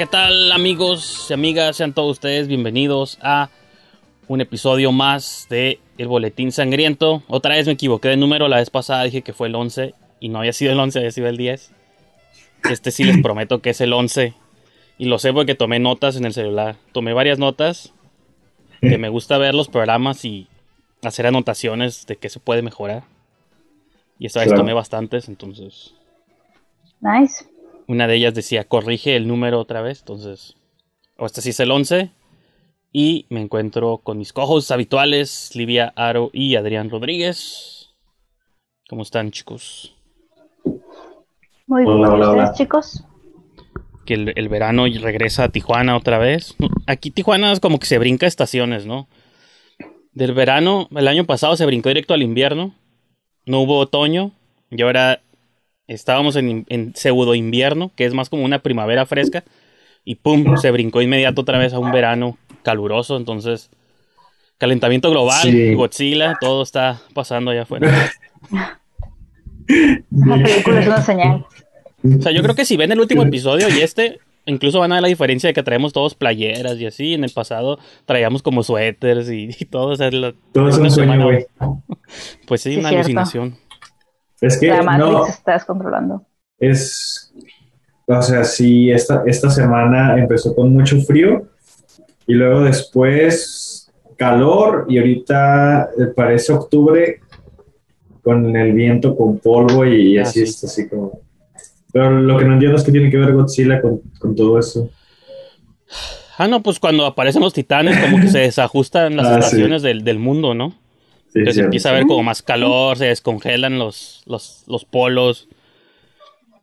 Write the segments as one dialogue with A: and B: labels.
A: ¿qué tal amigos y amigas? Sean todos ustedes bienvenidos a un episodio más de El Boletín Sangriento. Otra vez me equivoqué de número, la vez pasada dije que fue el 11 y no había sido el 11, había sido el 10. Este sí les prometo que es el 11 y lo sé porque tomé notas en el celular. Tomé varias notas que me gusta ver los programas y hacer anotaciones de qué se puede mejorar. Y esta vez
B: Claro.
A: tomé bastantes, entonces
C: Nice.
A: Una de ellas decía, corrige el número otra vez. Entonces, o este sí es el 11. Y me encuentro con mis cojos habituales, Livia Aro y Adrián Rodríguez. ¿Cómo están, chicos?
C: Muy bien.
B: hola,
C: ¿Ustedes,
B: hola.
C: chicos?
A: Que el, el verano regresa a Tijuana otra vez. Aquí Tijuana es como que se brinca estaciones, ¿no? Del verano, el año pasado se brincó directo al invierno. No hubo otoño. Y ahora estábamos en, en pseudo invierno, que es más como una primavera fresca. Y pum, se brincó inmediato otra vez a un verano caluroso. Entonces, calentamiento global,
B: Sí.
A: Godzilla, todo está pasando allá afuera.
C: La película es una señal.
A: O sea, yo creo que si ven el último episodio y este, incluso van a ver la diferencia de que traemos todos playeras y así. En el pasado traíamos como suéteres y, y todo. O sea, la-
B: Todo es
A: una
B: un sueño,
A: semana-
B: güey.
A: Pues sí,
C: Sí,
A: una
C: cierto.
A: alucinación.
B: Es que
C: La Matrix
B: no,
C: se está descontrolando.
B: es. O sea, sí, esta, esta semana empezó con mucho frío y luego después calor y ahorita eh, parece octubre con el viento, con polvo y,
A: Ah,
B: así
A: sí.
B: es así como. Pero lo que no entiendo es que tiene que ver Godzilla con, con todo eso.
A: Ah, no, pues cuando aparecen los titanes, como que se desajustan las
B: Ah, sí.
A: estaciones del, del mundo, ¿no?
B: Sí,
A: Entonces empieza a haber como más calor, se descongelan los, los, los polos.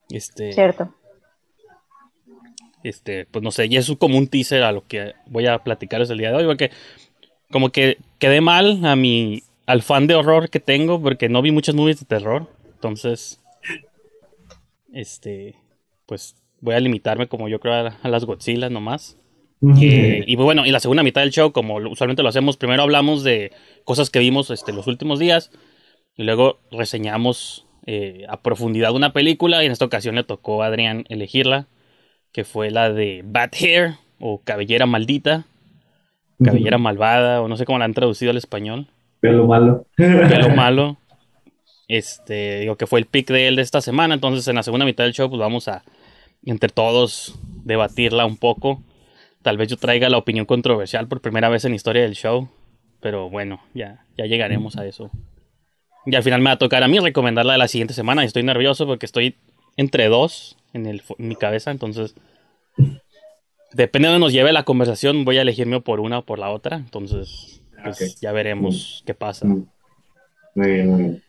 A: Este,
C: Cierto.
A: este, pues no sé, y eso es como un teaser a lo que voy a platicarles el día de hoy, porque como que quedé mal a mi, al fan de horror que tengo, porque no vi muchas movies de terror, entonces, este, pues voy a limitarme como yo creo a, a las Godzilla nomás. Eh, y bueno, y la segunda mitad del show, como usualmente lo hacemos, primero hablamos de cosas que vimos este, los últimos días y luego reseñamos eh, a profundidad una película y en esta ocasión le tocó a Adrián elegirla, que fue la de Bad Hair o Cabellera Maldita, Cabellera Malvada o no sé cómo la han traducido al español,
B: Pelo malo.
A: Pelo Malo. Este, digo que fue el pick de él de esta semana, entonces en la segunda mitad del show pues vamos a entre todos debatirla un poco. Tal vez yo traiga la opinión controversial por primera vez en la historia del show. Pero bueno, ya, ya llegaremos a eso. Y al final me va a tocar a mí recomendarla de la siguiente semana. Y estoy nervioso porque estoy entre dos en, el, en mi cabeza. Entonces, depende de donde nos lleve la conversación, voy a elegirme por una o por la otra. Entonces, pues
B: Ok.
A: ya veremos qué pasa.
B: Mm. Muy bien, muy bien.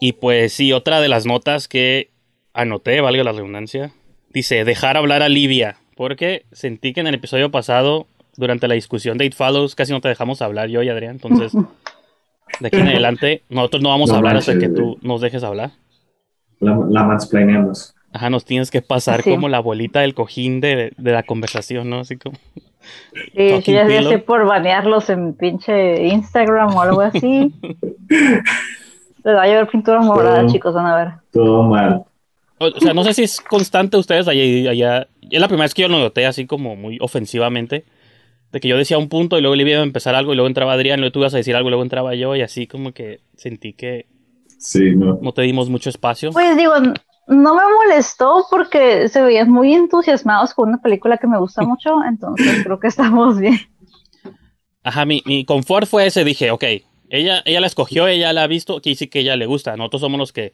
A: Y pues sí, otra de las notas que anoté, valga la redundancia, dice dejar hablar a Livia, porque sentí que en el episodio pasado, durante la discusión de It Follows, casi no te dejamos hablar yo y Adrián, entonces de aquí en adelante nosotros no vamos a hablar hasta que tú nos dejes hablar.
B: La, la mansplaineamos.
A: Ajá, nos tienes que pasar
C: Sí.
A: como la bolita del cojín de, de la conversación, ¿no? Así como...
C: Sí, sí, ya, sé por banearlos en pinche Instagram o algo así. Les va a llevar pintura morada, chicos, van a ver.
B: Todo mal.
A: O sea, no sé si es constante ustedes allá, allá. Es la primera vez que yo lo noté así como muy ofensivamente. De que yo decía un punto y luego le iba a empezar algo y luego entraba Adrián, luego tú ibas a decir algo y luego entraba yo y así como que sentí que
B: Sí, no.
A: no te dimos mucho espacio.
C: Pues digo, no me molestó porque se veían muy entusiasmados con una película que me gusta mucho, entonces creo que estamos bien.
A: Ajá, mi, mi confort fue ese, dije, ok, ella, ella la escogió, ella la ha visto, que sí que ella le gusta, nosotros somos los que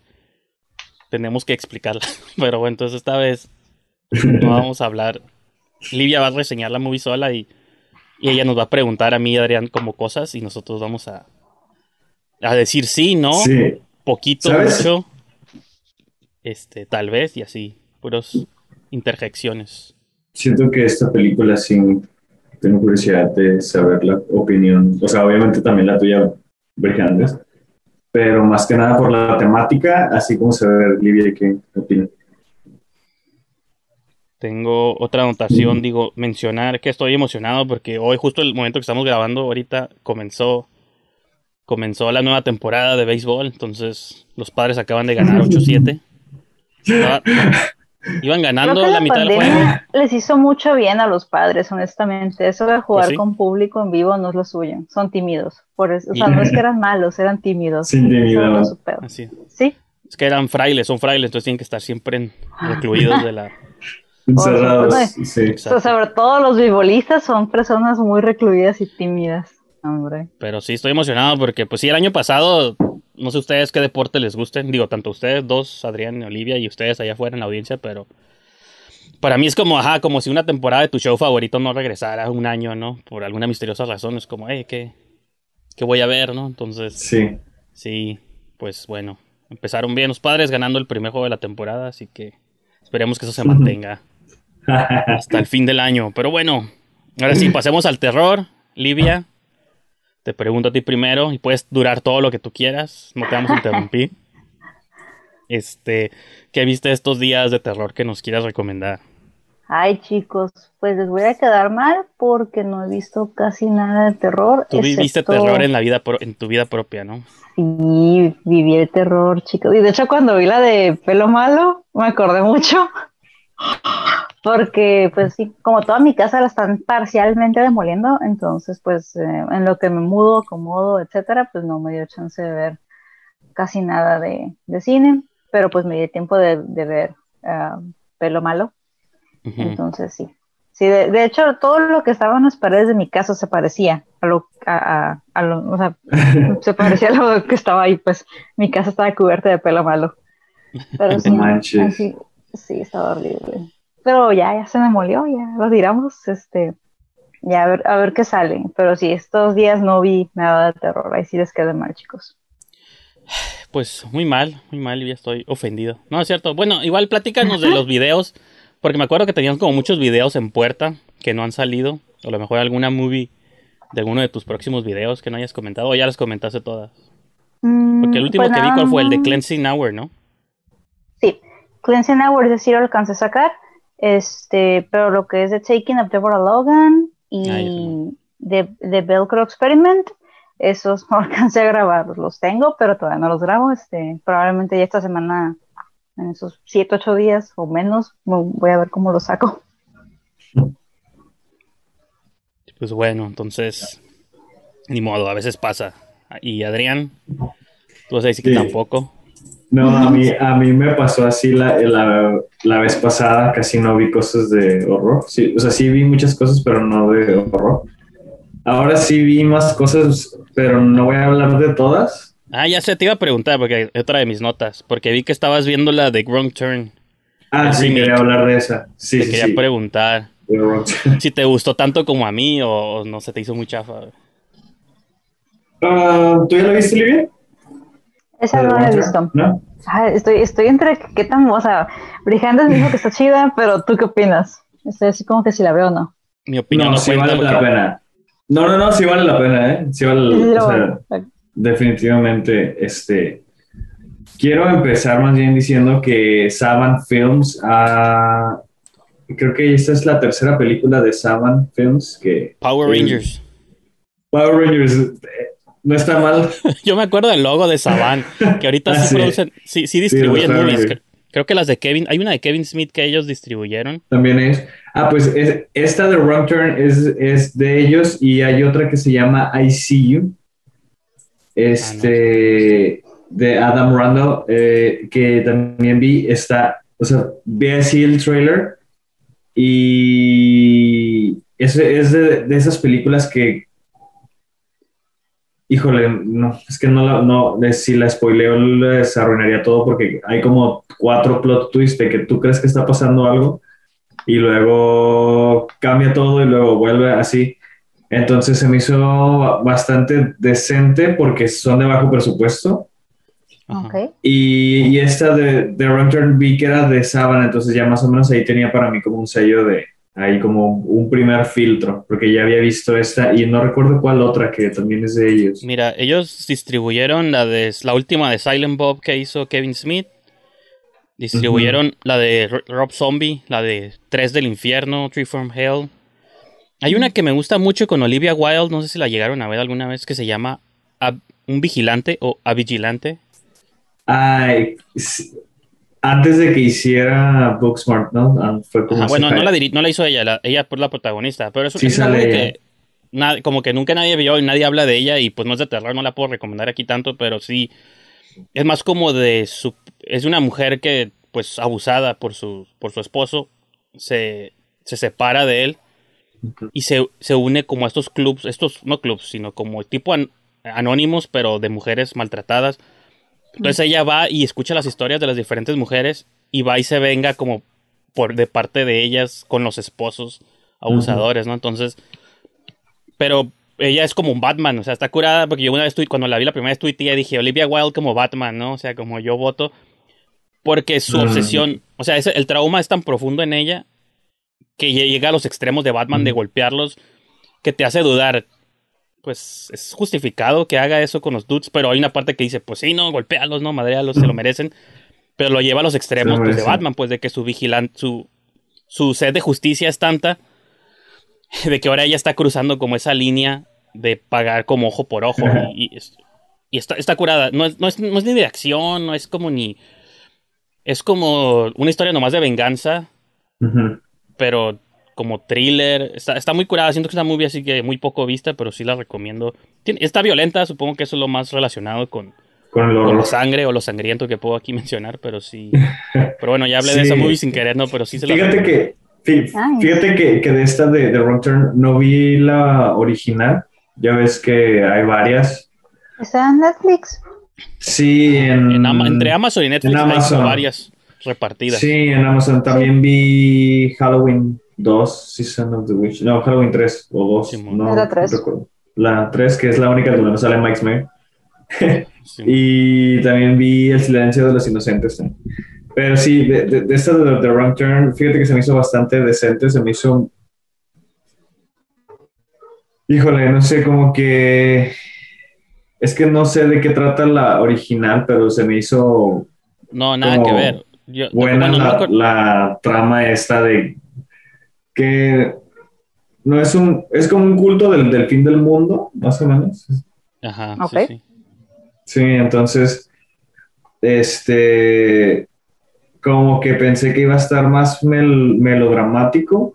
A: tenemos que explicarla. Pero bueno, entonces esta vez no vamos a hablar. Livia va a reseñar la movie sola y, y ella nos va a preguntar a mí y a Adrián como cosas y nosotros vamos a, a decir sí, no,
B: Sí.
A: poquito,
B: ¿Sabes?
A: mucho, este, tal vez y así, puros interjecciones.
B: Siento que esta película sí tengo curiosidad de saber la opinión, o sea, obviamente también la tuya, Brijandes, pero más que nada por la temática, así como se ve Livia, ¿qué opina?
A: Tengo otra anotación, digo, mencionar que estoy emocionado porque hoy, justo el momento que estamos grabando, ahorita comenzó, comenzó la nueva temporada de béisbol, entonces los padres acaban de ganar 8-7. Estaba, Iban
C: Creo
A: ganando
C: que
A: la
C: la
A: mitad del juego.
C: pandemia les hizo mucho bien a los padres, honestamente. Eso de jugar
A: Pues sí.
C: con público en vivo no es lo suyo. Son tímidos. Por eso, o sea,
A: Y-
C: no es que eran malos, eran tímidos. Pedo.
A: Así.
C: Sí,
A: Es que eran frailes, son frailes, entonces tienen que estar siempre en- recluidos de la...
B: Encerrados. Sí.
C: Sobre todo los beisbolistas son personas muy recluidas y tímidas. Hombre.
A: Pero sí, estoy emocionado porque, pues sí, el año pasado, no sé ustedes qué deporte les gusten. Digo, tanto ustedes dos, Adrián y Olivia, y ustedes allá afuera en la audiencia, pero para mí es como, ajá, como si una temporada de tu show favorito no regresara un año, ¿no? Por alguna misteriosa razón. Es como, hey, ¿qué, qué voy a ver, no? Entonces,
B: Sí.
A: sí, pues bueno, empezaron bien los padres ganando el primer juego de la temporada, así que esperemos que eso se mantenga hasta el fin del año. Pero bueno, ahora sí, pasemos al terror. Livia, te pregunto a ti primero y puedes durar todo lo que tú quieras, no te vamos a interrumpir. Este, ¿qué viste estos días de terror que nos quieras recomendar?
C: Ay, chicos, pues les voy a quedar mal porque no he visto casi nada de terror.
A: Tú viviste
C: excepto-
A: terror en la vida pro- en tu vida propia, ¿no?
C: Sí, viví el terror, chicos. Y de hecho, cuando vi la de pelo malo, me acordé mucho. Porque, pues sí, como toda mi casa la están parcialmente demoliendo, entonces, pues eh, en lo que me mudo, acomodo, etcétera, pues no me dio chance de ver casi nada de, de cine, pero pues me dio tiempo de, de ver ah, pelo malo. Entonces, sí. Sí, de, de hecho, todo lo que estaba en las paredes de mi casa se parecía a lo, a, a- a lo, o sea, se parecía a lo que estaba ahí, pues mi casa estaba cubierta de pelo malo. Pero sí, así- sí, estaba horrible. Pero ya, ya se me molió, ya lo tiramos, este, ya a ver, a ver qué sale. Pero sí, estos días no vi nada de terror, ahí sí les quedé mal, chicos.
A: Pues muy mal, muy mal, ya estoy ofendido. No, es cierto. Bueno, igual platícanos de los videos, porque me acuerdo que tenían como muchos videos en puerta que no han salido, o a lo mejor alguna movie de alguno de tus próximos videos que no hayas comentado, o ya las comentaste todas. Porque el último
C: Pues
A: que vi fue el de. Cleansing Hour, ¿no?
C: Sí, Cleansing Hours sí lo alcancé a sacar, este, pero lo que es de Taking of Deborah Logan y
A: Ah, ya sé.
C: de, de Velcro Experiment, esos no alcancé a grabar, los tengo, pero todavía no los grabo, este, probablemente ya esta semana, en esos 7, 8 días o menos, vo- voy a ver cómo los saco.
A: Pues bueno, entonces, ni modo, a veces pasa. Y Adrián, tú vas a decir que
B: Sí.
A: tampoco.
B: No, a mí, a mí me pasó así la, la, la vez pasada, casi no vi cosas de horror. Sí, o sea, sí vi muchas cosas, pero no de horror. Ahora sí vi más cosas, pero no voy a hablar de todas.
A: Ah, ya sé, te iba a preguntar, porque es otra de mis notas, porque vi que estabas viendo la de Wrong Turn.
B: Ah, sí,
A: remake.
B: quería hablar de esa. Sí,
A: Te
B: sí,
A: quería
B: sí.
A: preguntar si te gustó tanto como a mí o no se te hizo muy chafa.
B: Ah, ¿Tú ya la viste, Olivia?
C: Esa
B: ¿La
C: no la he visto.
B: Turn? ¿No?
C: Ay, estoy, estoy entre qué tan, o sea, Brijandes dijo que está chida, pero ¿tú qué opinas? Estoy así como que si la veo o no.
A: Mi opinión
B: No,
A: no,
B: sí vale la pena. No, no, no, sí vale la pena, ¿eh? Sí vale, o
C: lo-
B: sea, definitivamente, este... Quiero empezar más bien diciendo que Saban Films ha... Creo que esta es la tercera película de Saban Films que...
A: Power Rangers.
B: Power Rangers eh, no está mal.
A: Yo me acuerdo del logo de Saban, que ahorita
B: Ah,
A: sí,
B: sí.
A: producen, sí, sí distribuyen movies. Creo que las de Kevin, hay una de Kevin Smith que ellos distribuyeron.
B: También es. Ah, pues es- esta de Wrong Turn es, es de ellos y hay otra que se llama I See You. Este, de Adam Randall, eh, que también vi, está, o sea, vi así el trailer y es, es de, de esas películas que, híjole, no, es que no, la, no, si la spoileo les arruinaría todo porque hay como cuatro plot twists de que tú crees que está pasando algo y luego cambia todo y luego vuelve así. Entonces se me hizo bastante decente porque son de bajo presupuesto.
A: Ajá.
C: Ok.
B: Y, y esta de, de Turn vi que era de sábana, entonces ya más o menos ahí tenía para mí como un sello de, ahí como un primer filtro, porque ya había visto esta y no recuerdo cuál otra que también es de ellos.
A: Mira, ellos distribuyeron la de la última de Silent Bob que hizo Kevin Smith. Distribuyeron la de Rob Zombie, la de Tres del Infierno, Tree from Hell. Hay una que me gusta mucho con Olivia Wilde, no sé si la llegaron a ver alguna vez, que se llama Ab- Un Vigilante o A Vigilante.
B: Ay, antes de que hiciera Booksmart, ¿no? Fue como
A: bueno, no la, no la hizo ella, ella fue la protagonista, pero eso es algo que como que nunca nadie vio y nadie habla de ella y pues no es de terror, no la puedo recomendar aquí tanto, pero sí es más como de su es una mujer que pues abusada por su por su esposo se, se separa de él y se, se, une como a estos clubs, estos no clubs, sino como tipo anónimos, pero de mujeres maltratadas. Entonces ella va y escucha las historias de las diferentes mujeres y va y se venga como por de parte de ellas con los esposos abusadores, ¿no? Entonces, pero ella es como un Batman, o sea, está curada porque yo una vez cuando la vi la primera vez tuiteé dije Olivia Wilde como Batman, ¿no? O sea, como yo voto porque su obsesión, o sea, el trauma es tan profundo en ella que llega a los extremos de Batman de golpearlos que te hace dudar. Pues es justificado que haga eso con los dudes, pero hay una parte que dice, pues sí, no, golpealos, no, madrealos, se lo merecen. Pero lo lleva a los extremos pues, de Batman, pues de que su vigilante, su, su sed de justicia es tanta de que ahora ella está cruzando como esa línea de pagar como ojo por ojo. y, y, está, está, curada. No es, no, es, no es ni de acción, no es como ni. Es como una historia nomás de venganza pero como thriller, está, está muy curada, siento que es una movie así que muy poco vista, pero sí la recomiendo. está violenta, supongo que eso es lo más relacionado con, con, la sangre o lo sangriento que puedo aquí mencionar, pero sí. Pero bueno, ya hablé de esa movie sin querer, ¿no? Pero sí se
B: fíjate que Fíjate que, que, de esta de, de Wrong Turn no vi la original. Ya ves que hay varias.
C: ¿Está en Netflix?
B: Sí,
A: en, entre Amazon y Netflix hay varias repartidas.
B: Sí, en Amazon también vi Halloween 2, Season of the Witch. No, Halloween 3 o 2. no,
C: la 3.
B: La 3, que es la única donde no sale Mike Smith. y también vi El silencio de los inocentes. Pero sí, de, de, de esta de The Wrong Turn, fíjate que se me hizo bastante decente, se me hizo... Híjole, no sé, como que... Es que no sé de qué trata la original, pero se me hizo...
A: No, nada que ver
B: buena la, trama esta de que no es un es como un culto del, fin del mundo más o menos.
A: Ajá
B: sí, sí. entonces este como que pensé que iba a estar más melodramático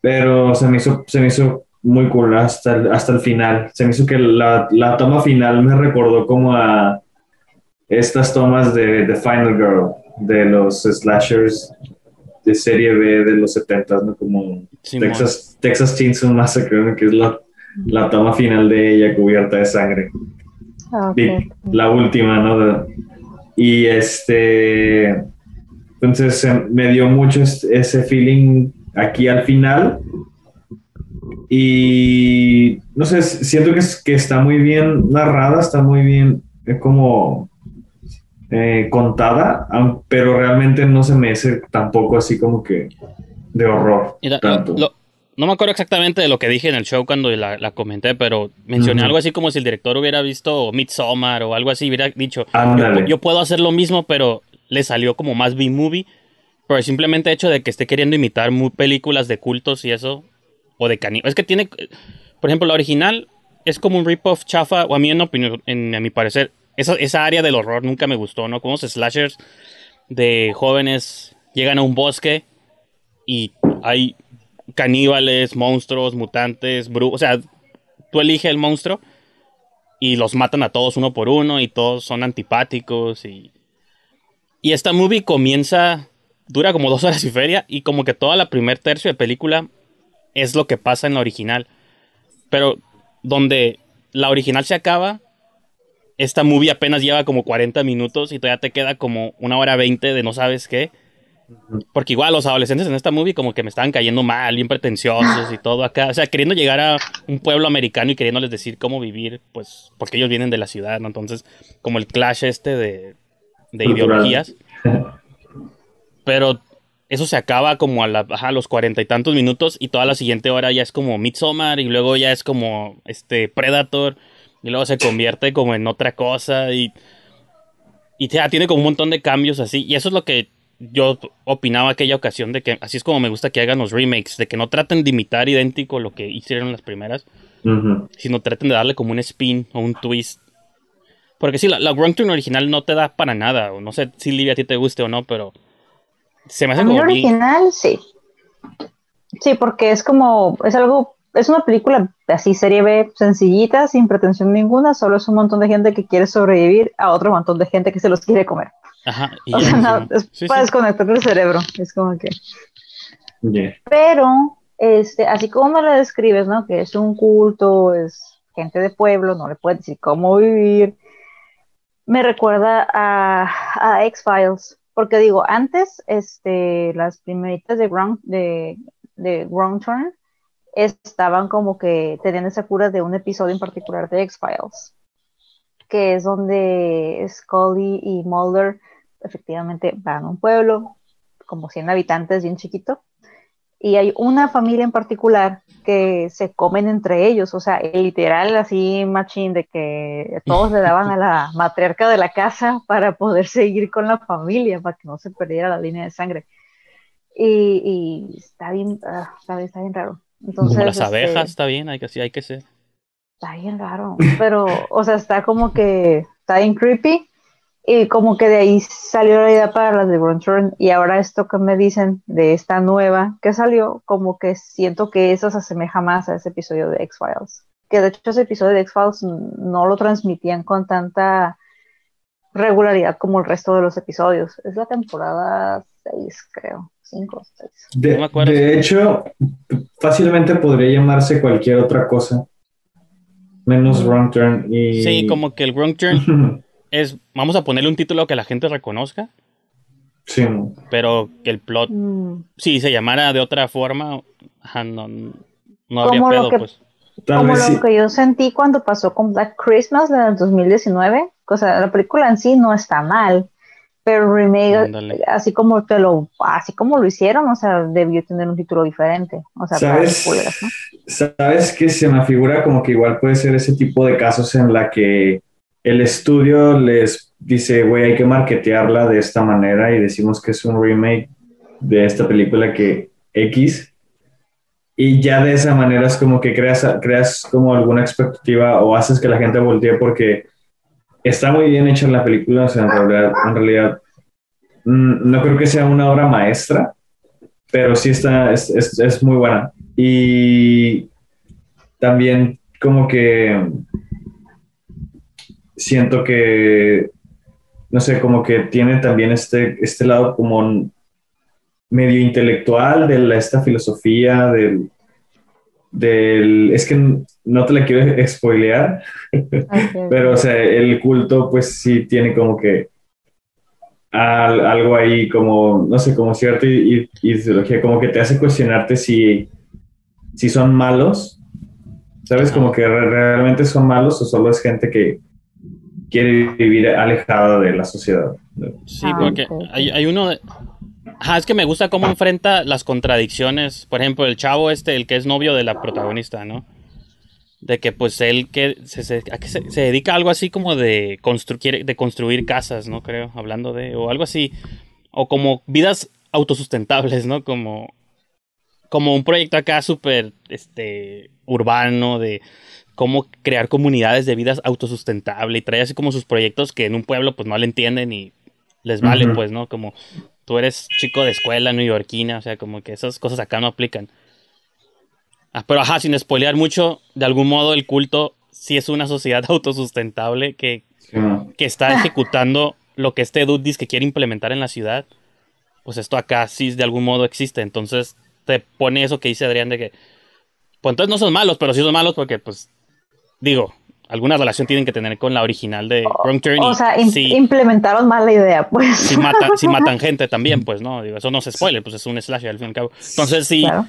B: pero se me hizo se me hizo muy cool hasta el, hasta el final. Se me hizo que la, la toma final me recordó como a estas tomas de The Final Girl de los slashers de serie B de los 70, ¿no? Como Texas, Texas Chainsaw Massacre, que es la, la, toma final de ella cubierta de sangre. Ah, la última, ¿no? y este, entonces me dio mucho ese feeling aquí al final. Y no sé, siento que, es, que está muy bien narrada, está muy bien, es como eh, contada, pero realmente no se me hace tampoco así como que de horror.
A: no me acuerdo exactamente de lo que dije en el show cuando la, comenté, pero mencioné algo así como si el director hubiera visto Midsommar o algo así, hubiera dicho, yo, puedo hacer lo mismo, pero le salió como más B-movie, el simplemente hecho de que esté queriendo imitar muy películas de cultos y eso, o de caníbales. Es que tiene, por ejemplo, la original es como un rip-off chafa, o a mí en, opinión, en, a mi parecer, esa, esa área del horror nunca me gustó, ¿no? Como los slashers de jóvenes llegan a un bosque y hay caníbales, monstruos, mutantes, brujos. O sea, tú eliges el monstruo y los matan a todos uno por uno y todos son antipáticos. Y, y esta movie comienza, dura como dos horas y feria y como que toda la primer tercio de película es lo que pasa en la original. Pero donde la original se acaba esta movie apenas lleva como 40 minutos y todavía te queda como una hora 20 de no sabes qué. Porque igual los adolescentes en esta movie como que me estaban cayendo mal, bien pretenciosos y todo acá. O sea, queriendo llegar a un pueblo americano y queriéndoles decir cómo vivir, pues porque ellos vienen de la ciudad, ¿no? Entonces, como el clash este de, de ideologías. Pero eso se acaba como a, la, los cuarenta y tantos minutos y toda la siguiente hora ya es como Midsommar y luego ya es como este Predator y luego se convierte como en otra cosa y, y ya tiene como un montón de cambios así. Y eso es lo que yo opinaba aquella ocasión de que así es como me gusta que hagan los remakes, de que no traten de imitar idéntico lo que hicieron las primeras, sino traten de darle como un spin o un twist. Porque sí, la, la Wrong Turn original no te da para nada. o No sé si Livia a ti te guste o no, pero se me hace
C: A mí
A: como bien-
C: original, sí. Sí, porque es como, es algo, es una película así, serie B, sencillita, sin pretensión ninguna, solo es un montón de gente que quiere sobrevivir a otro montón de gente que se los quiere comer.
A: Ajá, y
C: O sea, no,
A: ¿no?
C: es
A: Sí,
C: para
A: sí.
C: desconectar el cerebro, es como que...
B: Yeah.
C: Pero, este, así como me lo describes, ¿no? Que es un culto, es gente de pueblo, no le puedes decir cómo vivir. Me recuerda a, a X-Files, porque digo, antes, este, las primeritas de Ground, de, de Ground Turn estaban como que tenían esa cura de un episodio en particular de X-Files, que es donde Scully y Mulder efectivamente van a un pueblo, como 100 habitantes, bien chiquito, y hay una familia en particular que se comen entre ellos, o sea, literal así machín de que todos le daban a la matriarca de la casa para poder seguir con la familia, para que no se perdiera la línea de sangre. Y, y está bien, ah, está bien, está bien raro. Entonces,
A: Como las
C: este,
A: abejas, está bien, hay que, sí, hay que ser.
C: Está bien raro, pero, o sea, está como que, está bien creepy, y como que de ahí salió la idea para las de Run Turn, y ahora esto que me dicen de esta nueva que salió, como que siento que eso se asemeja más a ese episodio de X-Files. Que de hecho ese episodio de X-Files no lo transmitían con tanta regularidad como el resto de los episodios. Es la temporada 6, creo, 5 6.
B: De,
A: No me acuerdo.
B: de hecho, fácilmente podría llamarse cualquier otra cosa, menos Wrong Turn. Y...
A: Sí, como que el Wrong Turn es, vamos a ponerle un título que la gente reconozca,
B: sí,
A: pero que el plot,
C: Mm.
A: si se llamara de otra forma, ajá, no, no habría
C: Como lo
A: pedo,
C: que-
A: pues.
B: tal
C: como
B: vez
C: lo
B: sí.
C: que yo sentí cuando pasó con Black Christmas del 2019. O sea, la película en sí no está mal, pero remake,
A: Ándale.
C: así como te lo, así como lo hicieron, o sea, debió tener un título diferente. O sea, para
B: ¿Sabes? ¿Sabes que se me figura como que igual puede ser ese tipo de casos en la que el estudio les dice, güey, hay que marketearla de esta manera y decimos que es un remake de esta película que X y ya de esa manera es como que creas, creas como alguna expectativa o haces que la gente voltee porque está muy bien hecha la película, o sea, en realidad, mm, no creo que sea una obra maestra, pero sí está, es, es, es muy buena. Y también como que siento que, no sé, como que tiene también este, este lado como medio intelectual de esta filosofía del, del, es que no te la quiero spoilear, pero o sea, el culto pues sí tiene como que al- algo ahí como, no sé, como cierta ideología, como que te hace cuestionarte si, si son malos, ¿sabes? Como que re- realmente son malos o solo es gente que quiere vivir alejada de la sociedad.
A: Sí,
C: Ah,
A: porque
C: ok.
A: hay, hay uno de... Ajá, es que me gusta cómo enfrenta las contradicciones. Por ejemplo, el chavo este, el que es novio de la protagonista, ¿no? De que pues él que se, se- dedica a algo así como de, constru- de construir casas, ¿no? Creo, hablando de... O algo así. O como vidas autosustentables, ¿no? Como, como un proyecto acá súper este, urbano de cómo crear comunidades de vidas autosustentables y trae así como sus proyectos que en un pueblo pues no le entienden y les vale pues, ¿no? Como tú eres chico de escuela neoyorquina, o sea, como que esas cosas acá no aplican. Ah, pero ajá, sin spoilear mucho, de algún modo el culto sí es una sociedad autosustentable que,
B: Sí,
A: que está ejecutando lo que este dude dice que quiere implementar en la ciudad. Pues esto acá sí de algún modo existe. Entonces te pone eso que dice Adrián de que. Pues entonces no son malos, pero sí son malos porque, pues. Digo, alguna relación tienen que tener con la original de Wrong Turn.
C: O sea, implementaron mal la idea, pues.
A: sí matan, gente también, pues, ¿no? Digo, eso no se spoiler, pues es un slasher al fin y al cabo. Entonces sí.
C: Claro.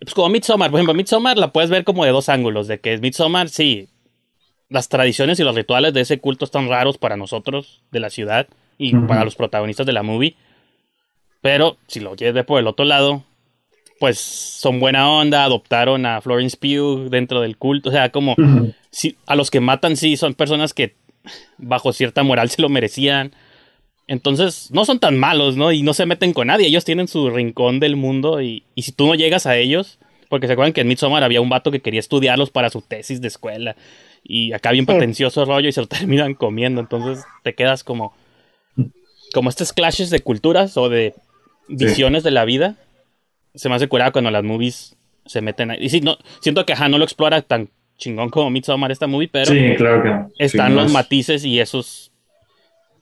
A: Pues como Midsommar, por ejemplo, Midsommar la puedes ver como de dos ángulos, de que Midsommar, sí, las tradiciones y los rituales de ese culto están raros para nosotros de la ciudad y para los protagonistas de la movie, pero si lo quieres ver por el otro lado, pues son buena onda, adoptaron a Florence Pugh dentro del culto, o sea, como sí, a los que matan sí son personas que bajo cierta moral se lo merecían. Entonces, no son tan malos, ¿no? Y no se meten con nadie. Ellos tienen su rincón del mundo y, y si tú no llegas a ellos, porque se acuerdan que en Midsommar había un vato que quería estudiarlos para su tesis de escuela y acá bien pretencioso rollo y se lo terminan comiendo. Entonces te quedas como. Como estos clashes de culturas o de visiones de la vida. Se me hace curado cuando las movies se meten ahí. Y sí, no, siento que ajá, no lo explora tan chingón como Midsommar esta movie, pero
B: sí, claro que no.
A: están los
B: es-
A: matices y esos.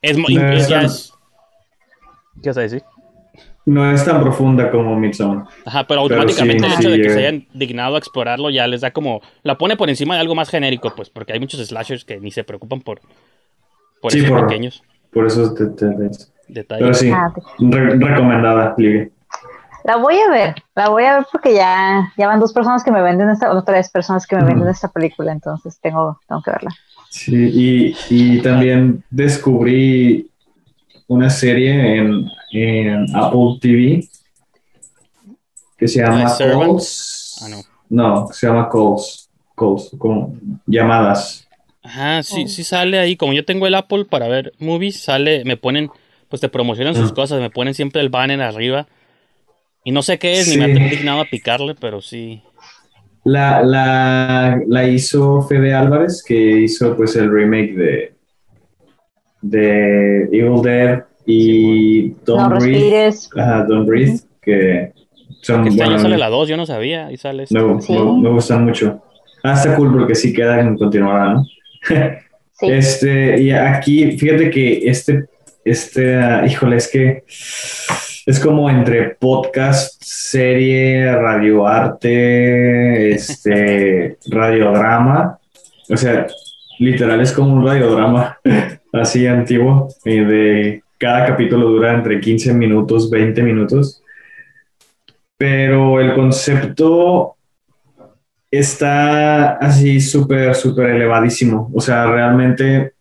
A: Es,
B: No,
A: es- ¿Qué vas a decir?
B: No es tan profunda como Midsommar.
A: Ajá, pero
B: Pero
A: automáticamente
B: sí,
A: el hecho
B: sí,
A: de que
B: eh.
A: se hayan dignado a explorarlo ya les da como. La pone por encima de algo más genérico, pues, porque hay muchos slashers que ni se preocupan por. Por
B: Sí,
A: esos
B: por-
A: pequeños
B: Por eso te, te- te-
A: detalles.
B: Pero sí,
C: Ah,
B: re- recomendada, Livia.
C: La voy a ver, la voy a ver porque ya, ya van dos personas que me venden esta, o tres personas que me venden esta película, entonces tengo, tengo que verla.
B: Sí, y, y también descubrí una serie en, en Apple TV que se
A: ¿La de
B: llama? Calls.
A: Ah, no.
B: No, se llama Calls. Calls, como llamadas.
A: Ajá, sí,
C: Oh.
A: sí sale ahí. Como yo tengo el Apple para ver movies, sale, me ponen, pues te promocionan sus
B: Ah.
A: cosas, me ponen siempre el banner arriba. Y no sé qué es,
B: Sí.
A: ni me ha dignado a picarle, pero sí.
B: La, la, la hizo Fede Álvarez, que hizo pues el remake de, de Evil Dead y Don't
C: no
B: Breathe. Ajá, Don't Breathe, que son
A: Que este año sale la 2, yo no sabía. Y sale este.
B: me,
C: Sí.
B: me- me gustan mucho. Ah, está cool porque sí queda en continuará, ¿no?
C: Sí,
B: Este, y aquí, fíjate que este, este, ah, híjole, es que es como entre podcast, serie, radioarte, este, radiodrama. O sea, literal es como un radiodrama así antiguo. Y de cada capítulo dura entre 15 minutos, 20 minutos. Pero el concepto está así súper, súper elevadísimo. O sea, realmente,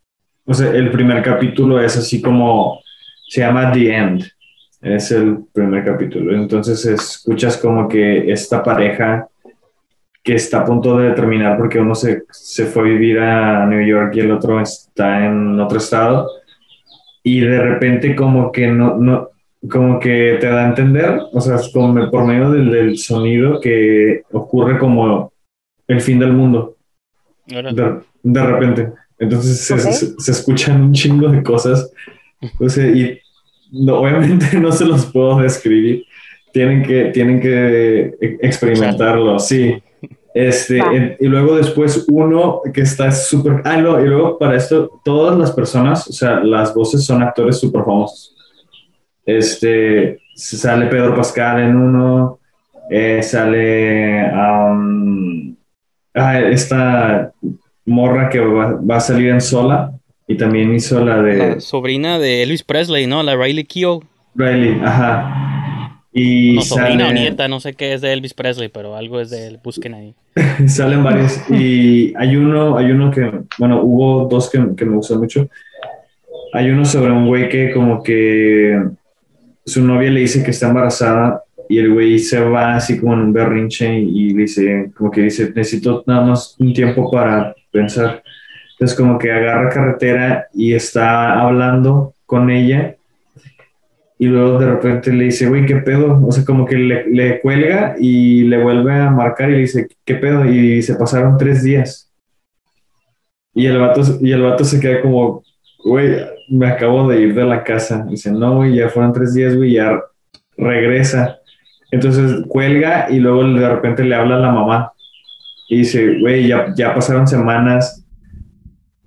B: o sea, el primer capítulo es así como, se llama The End. Es el primer capítulo. Entonces escuchas como que esta pareja que está a punto de terminar porque uno se, se fue a vivir a New York y el otro está en otro estado. Y de repente como que no, no, como que te da a entender, o sea, es como por medio del, del sonido que ocurre como el fin del mundo de, de repente. Entonces se,
C: Ok.
B: se- se escuchan un chingo de cosas. O sea, y no, obviamente no se los puedo describir. Tienen que, tienen que e- experimentarlo, sí. Este, en- y luego después uno que está súper... Ah, no, y luego para esto, todas las personas, o sea, las voces son actores súper famosos. Este, sale Pedro Pascal en uno, eh, sale... um, ah, esta morra que va, va a salir en sola y también hizo la de
A: la sobrina de Elvis Presley, ¿no? La Riley Keough.
B: Riley, ajá. Y
A: No, sobrina o nieta, no sé qué es de Elvis Presley, pero algo es de él. Busquen ahí.
B: salen varios y hay uno, hay uno que, bueno, hubo dos que, que me gustó mucho. Hay uno sobre un güey que como que su novia le dice que está embarazada y el güey se va así como en un berrinche y dice, como que dice, necesito nada más un tiempo para pensar. Entonces como que agarra carretera y está hablando con ella y luego de repente le dice, güey, ¿qué pedo? O sea, como que le, cuelga y le vuelve a marcar y le dice, ¿qué pedo? Y se pasaron tres días. Y el vato, y el vato se queda como, güey, me acabo de ir de la casa. dice, no, güey, ya fueron tres días, güey, ya regresa. Entonces cuelga y luego de repente le habla a la mamá. Y dice, güey, ya, ya pasaron semanas,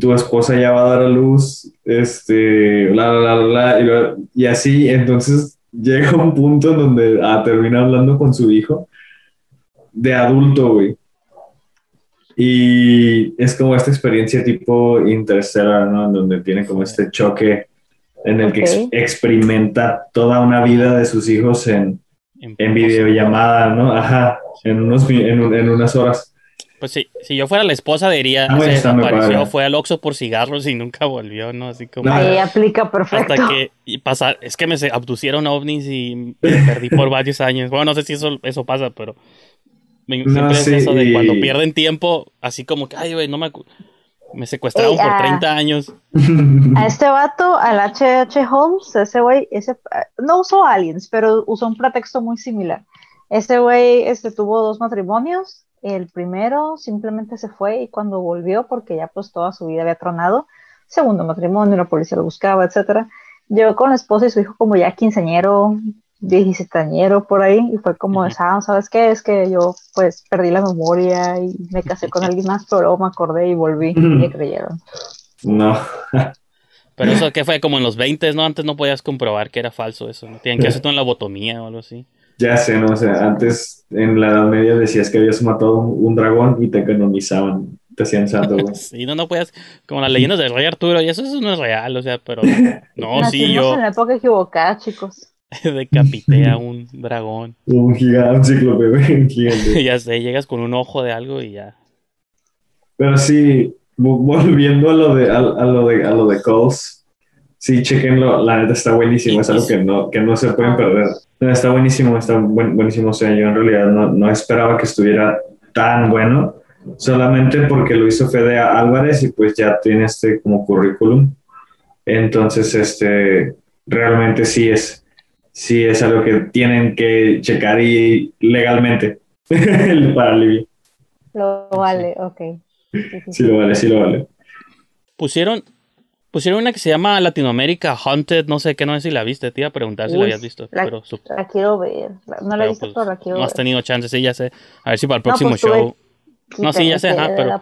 B: tu esposa ya va a dar a luz, este, bla, bla, bla, bla, y, y así, entonces llega un punto en donde ah, termina hablando con su hijo de adulto, güey. Y es como esta experiencia tipo Interstellar, ¿no? En donde tiene como este choque en el que ex- experimenta toda una vida de sus hijos en, en
A: pocos-
B: videollamada, ¿no? Ajá, en, unos, en, en unas horas.
A: Pues sí, si yo fuera la esposa diría,
B: Ah,
A: se desapareció,
B: padre.
A: fue al Oxxo por cigarros y nunca volvió, ¿no? Así como...
C: Ahí aplica perfecto.
A: Hasta que y pasar, es que me abducieron ovnis y me perdí por varios años. Bueno, no sé si eso, eso pasa, pero me-
B: No,
A: siempre
B: sí,
A: es eso de
B: y-
A: cuando pierden tiempo, así como que, ay, güey, no me, me secuestraron
C: Ey,
A: por
C: ah.
A: 30 años.
C: A este vato, al H.H. Holmes, ese güey, ese, no usó aliens, pero usó un pretexto muy similar. Ese güey este, tuvo dos matrimonios El primero simplemente se fue y cuando volvió, porque ya pues toda su vida había tronado, segundo matrimonio, la policía lo buscaba, etcétera. Llegó con la esposa y su hijo como ya quinceañero, diecisietañero por ahí, y fue como, ah, ¿sabes qué? Es que yo pues perdí la memoria y me casé con alguien más, pero luego me acordé y volví y me creyeron.
B: No.
A: Pero eso que fue como en los 20, ¿no? Antes no podías comprobar que era falso eso, ¿no? Tienen que hacer todo en la botomía o algo así.
B: Ya sé, ¿no? O sea, antes en la Edad Media decías que habías matado un, un dragón y te canonizaban. Te hacían santo, güey.
A: Sí, no, no podías, como las leyendas del rey Arturo, y eso, eso no es real, o sea, pero no, sí, yo
C: en la época equivocada, chicos.
A: decapité a un dragón.
B: Un gigante, un un gigante.
A: ya sé, llegas con un ojo de algo y ya.
B: Pero sí, vo- volviendo a lo de, a, a lo de, a lo de Calls, sí, chequenlo, la neta está buenísimo, es algo que no, que no se pueden perder. No, Está buenísimo, está buen- buenísimo, o sea, yo en realidad no, no esperaba que estuviera tan bueno, solamente porque lo hizo Fede Álvarez y pues ya tiene este como currículum. Entonces, este, realmente sí es, sí es algo que tienen que checar y legalmente para Libia.
C: Lo vale, ok. Sí, sí,
B: Sí lo vale, sí lo vale.
A: Pusieron, pusieron una que se llama Latinoamérica Haunted, no sé qué, no sé si la viste, te iba a preguntar si la habías visto,
C: la-
A: pero, su-
C: La quiero ver. No la he visto,
A: pues,
C: pero la quiero
A: no has
C: ver.
A: tenido chance, sí, ya sé. A ver si para el
C: No,
A: próximo
C: pues, tuve-
A: show. No, sí, ya sé, ajá, pero-
C: la.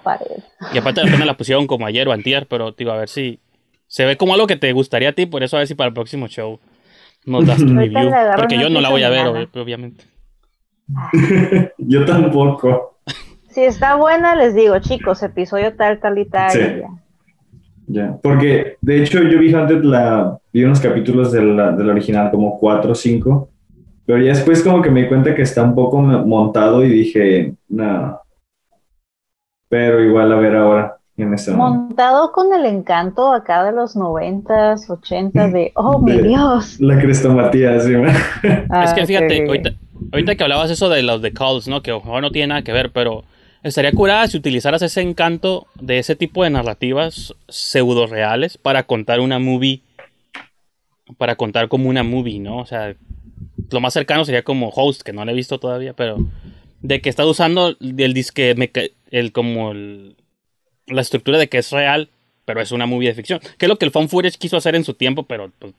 A: Y aparte apenas la pusieron como ayer o antier, pero digo, a ver si se ve como algo que te gustaría a ti, por eso a ver si para el próximo show nos das tu review. Porque yo no la voy a ver, ob- obviamente.
B: Yo tampoco.
C: Si está buena, les digo, chicos, episodio tal, tal y tal.
B: Sí.
C: y ya.
B: Ya, porque de hecho yo vi Hunted la, vi unos capítulos de la, de la original, como cuatro o cinco, pero ya después como que me di cuenta que está un poco mo- montado y dije, no. Pero igual a ver ahora en momento.
C: Montado con el encanto acá de los noventas, ochentas, de, oh, mi
B: De-
C: Dios.
B: La crestomatía, sí, ¿verdad?
A: es que
C: Ah,
A: fíjate,
C: ok.
A: ahorita, ahorita que hablabas eso de los de calls, ¿no? Que ojo, no tiene nada que ver, pero estaría curada si utilizaras ese encanto de ese tipo de narrativas pseudo reales para contar una movie, para contar como una movie, ¿no? O sea, lo más cercano sería como Host, que no lo he visto todavía, pero de que está usando el disque, el como el- la estructura de que es real, pero es una movie de ficción. Que es lo que el fan footage quiso hacer en su tiempo, pero pues,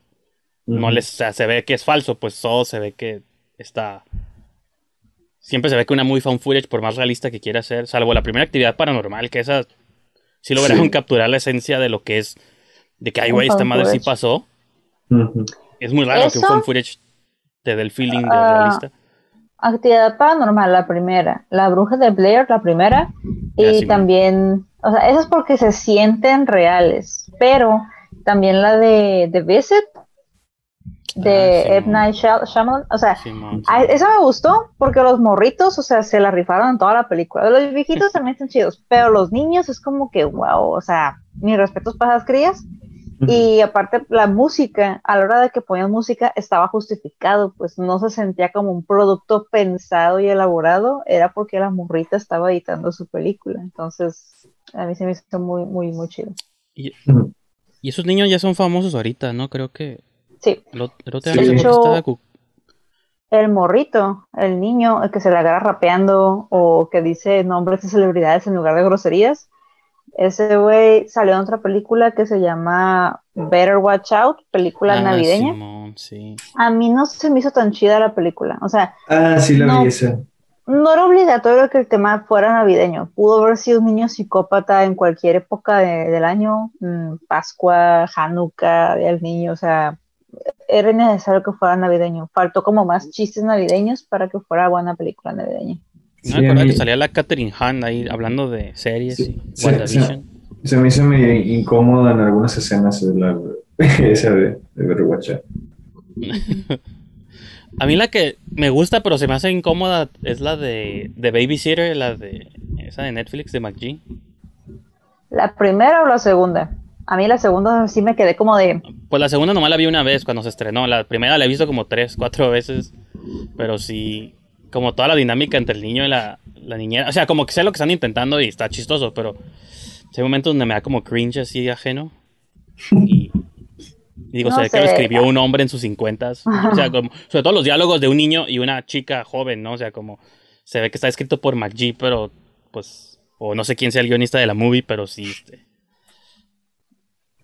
A: no les, o sea, se ve que es falso, pues todo se ve que está. Siempre se ve que una movie fan footage, por más realista que quiera ser, salvo la primera actividad paranormal, que esa sí lograron
B: Sí.
A: capturar la esencia de lo que es, de que, ay, güey, esta
C: found
A: madre sí
C: footage.
A: pasó.
B: Ujú.
A: Es muy raro que un
C: ¿Eso?
A: fan footage te dé el feeling de
C: Ah,
A: realista.
C: Actividad paranormal, la primera. La bruja de Blair, la primera.
A: Ya,
C: Y
A: sí,
C: también, o sea, eso es porque se sienten reales. Pero también la de The Visit, de
A: Ah,
C: M.
A: mo.
C: Night Shy- Shyamalan. O sea,
A: Simón, Simón.
C: esa me gustó porque los morritos, o sea, se la rifaron en toda la película. Los viejitos también están chidos, pero los niños es como que, wow, o sea, mis respetos para las crías. Y aparte, la música, a la hora de que ponían música, estaba justificado, pues no se sentía como un producto pensado y elaborado, era porque la morrita estaba editando su película. Entonces, a mí se me hizo muy, muy, muy chido.
A: Y, y esos niños ya son famosos ahorita, ¿no? Creo que.
C: Sí,
A: El, el
C: De hecho- el morrito, el niño, el que se la agarra rapeando o que dice nombres de celebridades en lugar de groserías, ese güey salió en otra película que se llama Better Watch Out, película
A: Ah,
C: navideña.
A: Simón, sí.
C: A mí no se me hizo tan chida la película, o sea,
B: Ah, sí la
C: No.
B: vi esa.
C: No era obligatorio que el tema fuera navideño. Pudo haber sido un niño psicópata en cualquier época de- del año, mm, Pascua, Hanukkah, del Niño, o sea, era innecesario que fuera navideño. Faltó como más chistes navideños para que fuera buena película navideña.
A: No
B: Sí,
A: me
B: a
A: acordaba
B: mí-
A: que salía la Catherine Hahn ahí hablando de series
B: Sí,
A: y
B: sí,
A: WandaVision.
B: Se me hizo medio incómodo en algunas escenas de la, esa de, de.
A: A mí la que me gusta pero se me hace incómoda es la de, de Babysitter, la de esa de Netflix de McGee.
C: ¿La primera o la segunda? A mí la segunda sí me quedé como de,
A: Pues la segunda nomás la vi una vez cuando se estrenó. La primera la he visto como tres, cuatro veces. Pero sí, como toda la dinámica entre el niño y la, la niñera. O sea, como que sé lo que están intentando y está chistoso, pero hay momentos donde me da como cringe así ajeno. Y, y digo,
C: No
A: se ve que lo escribió un hombre en sus cincuentas. O sea, como, sobre todo los diálogos de un niño y una chica joven, ¿no? O sea, como se ve que está escrito por McGee, pero pues, o no sé quién sea el guionista de la movie, pero sí, este,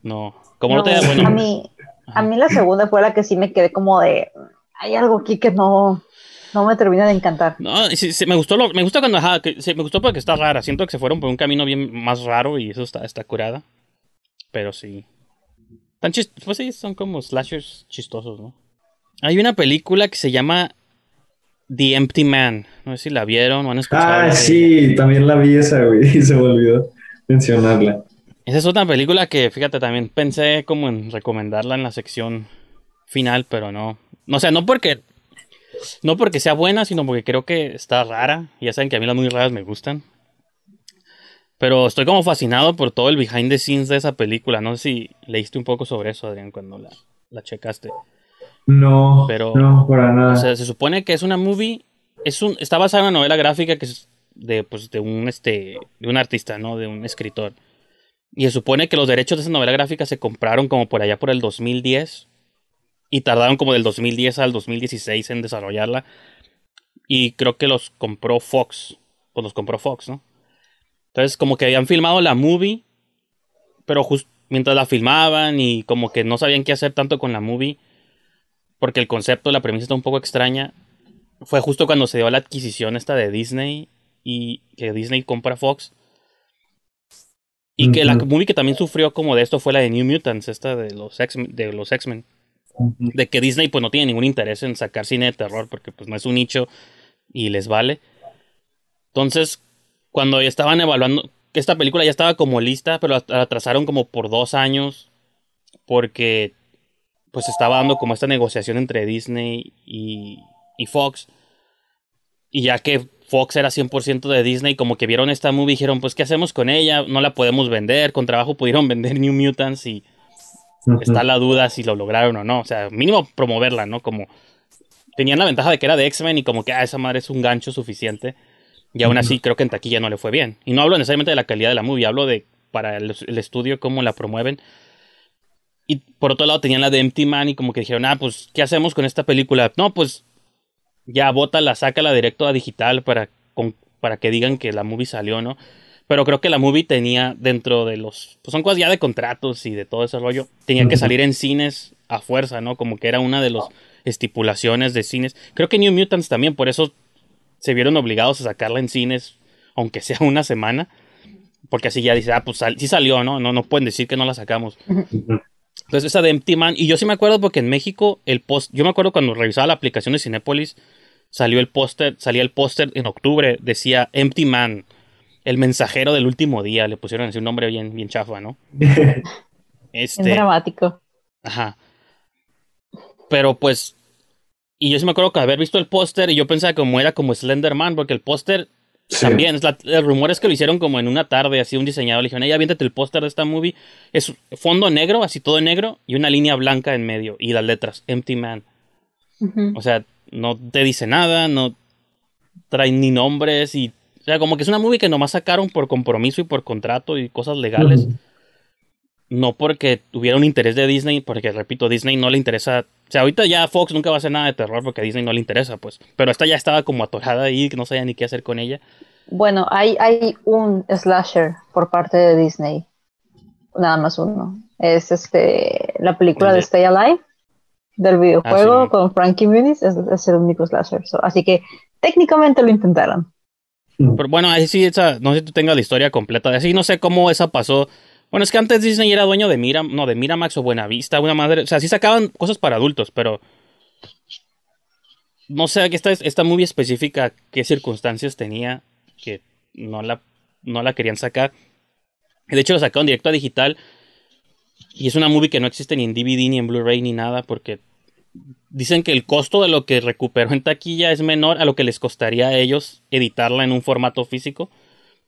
A: no, como no, te da bueno.
C: A mí, a mí la segunda fue la que sí me quedé como de, hay algo aquí que no, no me termina de encantar.
A: No, sí, sí, me gustó, lo, me gusta cuando, ajá, que, sí, me gustó porque está rara, siento que se fueron por un camino bien más raro y eso está, está curada, pero sí. Tan chist pues sí, son como slashers chistosos, ¿no? Hay una película que se llama The Empty Man. No sé si la vieron o han escuchado.
B: Ah, sí, también la vi esa, güey. Y se me olvidó mencionarla.
A: Esa es otra película que, fíjate, también pensé como en recomendarla en la sección final, pero no. O sea, no porque. No porque sea buena, sino porque creo que está rara. Ya saben que a mí las muy raras me gustan. Pero estoy como fascinado por todo el behind the scenes de esa película. No sé si leíste un poco sobre eso, Adrián, cuando la, la checaste.
B: No,
A: Pero,
B: no, para nada.
A: O sea, se supone que es una movie. Es un, está basada en una novela gráfica que es de, pues, de un este. de un artista, ¿no? De un escritor. Y se supone que los derechos de esa novela gráfica se compraron como por allá por el 2010. Y tardaron como del 2010 al 2016 en desarrollarla. Y creo que los compró Fox. Pues los compró Fox, ¿no? Entonces, como que habían filmado la movie. Pero justo mientras la filmaban y como que no sabían qué hacer tanto con la movie. Porque el concepto, la premisa está un poco extraña. Fue justo cuando se dio la adquisición esta de Disney. Y que Disney compra Fox. Y que la movie que también sufrió como de esto fue la de New Mutants, esta de los X-Men. De, los X-Men. de que Disney pues no tiene ningún interés en sacar cine de terror porque pues no es un nicho y les vale. Entonces, cuando ya estaban evaluando, que esta película ya estaba como lista, pero la atrasaron como por dos años porque pues estaba dando como esta negociación entre Disney y, y Fox. Y ya que Fox era 100% de Disney, como que vieron esta movie y dijeron, pues ¿qué hacemos con ella? No la podemos vender, con trabajo pudieron vender New Mutants y está la duda si lo lograron o no. O sea, mínimo promoverla, ¿no? Como tenían la ventaja de que era de X-Men y como que, ah, esa madre es un gancho suficiente. Y aún así creo que en taquilla no le fue bien. Y no hablo necesariamente de la calidad de la movie, hablo de para el, el estudio cómo la promueven. Y por otro lado tenían la de Empty Man y como que dijeron, ah, pues, ¿qué hacemos con esta película? No, pues, ya bótala, sácala directo a digital para, con- para que digan que la movie salió, ¿no? Pero creo que la movie tenía dentro de los... Pues son cosas ya de contratos y de todo ese rollo. Tenía que salir en cines a fuerza, ¿no? Como que era una de las estipulaciones de cines. Creo que New Mutants también, por eso se vieron obligados a sacarla en cines, aunque sea una semana. Porque así ya dice, ah, pues sal- sí salió, ¿no? ¿no? No pueden decir que no la sacamos. Entonces esa de Empty Man, y yo sí me acuerdo porque en México el post, yo me acuerdo cuando revisaba la aplicación de Cinépolis, salió el póster, salía el póster en octubre, decía Empty Man, el mensajero del último día, le pusieron así un nombre bien, bien chafa, ¿no?
C: Es
A: Este,
C: dramático.
A: ajá. Pero pues, y yo sí me acuerdo que haber visto el póster y yo pensaba como era como Slenderman, porque el póster
B: Sí.
A: también, es la- el rumor es que lo hicieron como en una tarde, así un diseñador le dijeron, ey, aviéntate el póster de esta movie. Es fondo negro, así todo negro, y una línea blanca en medio, y las letras, Empty Man. O sea, no te dice nada, no trae ni nombres, y, o sea, como que es una movie que nomás sacaron por compromiso y por contrato y cosas legales. No porque tuviera un interés de Disney, porque repito, Disney no le interesa. O sea, ahorita ya Fox nunca va a hacer nada de terror porque a Disney no le interesa, pues. Pero esta ya estaba como atorada ahí, que no sabía ni qué hacer con ella.
C: Bueno, hay, hay un slasher por parte de Disney. Nada más uno. Es este la película
A: El
C: de Stay Alive del videojuego
A: sí.
C: con Frankie Muniz. Es, es el único slasher. So, así que técnicamente lo intentaron.
A: Pero bueno, ahí sí, esa, no sé si tú tengas la historia completa. Así no sé cómo esa pasó. Bueno, es que antes Disney era dueño de Mira, no, de Miramax o Buenavista, una madre. O sea, sí sacaban cosas para adultos, pero. No sé, esta, esta movie específica, qué circunstancias tenía que no la, no la querían sacar. De hecho, lo sacaron directo a digital. Y es una movie que no existe ni en DVD, ni en Blu-ray, ni nada, porque dicen que el costo de lo que recuperó en taquilla es menor a lo que les costaría a ellos editarla en un formato físico.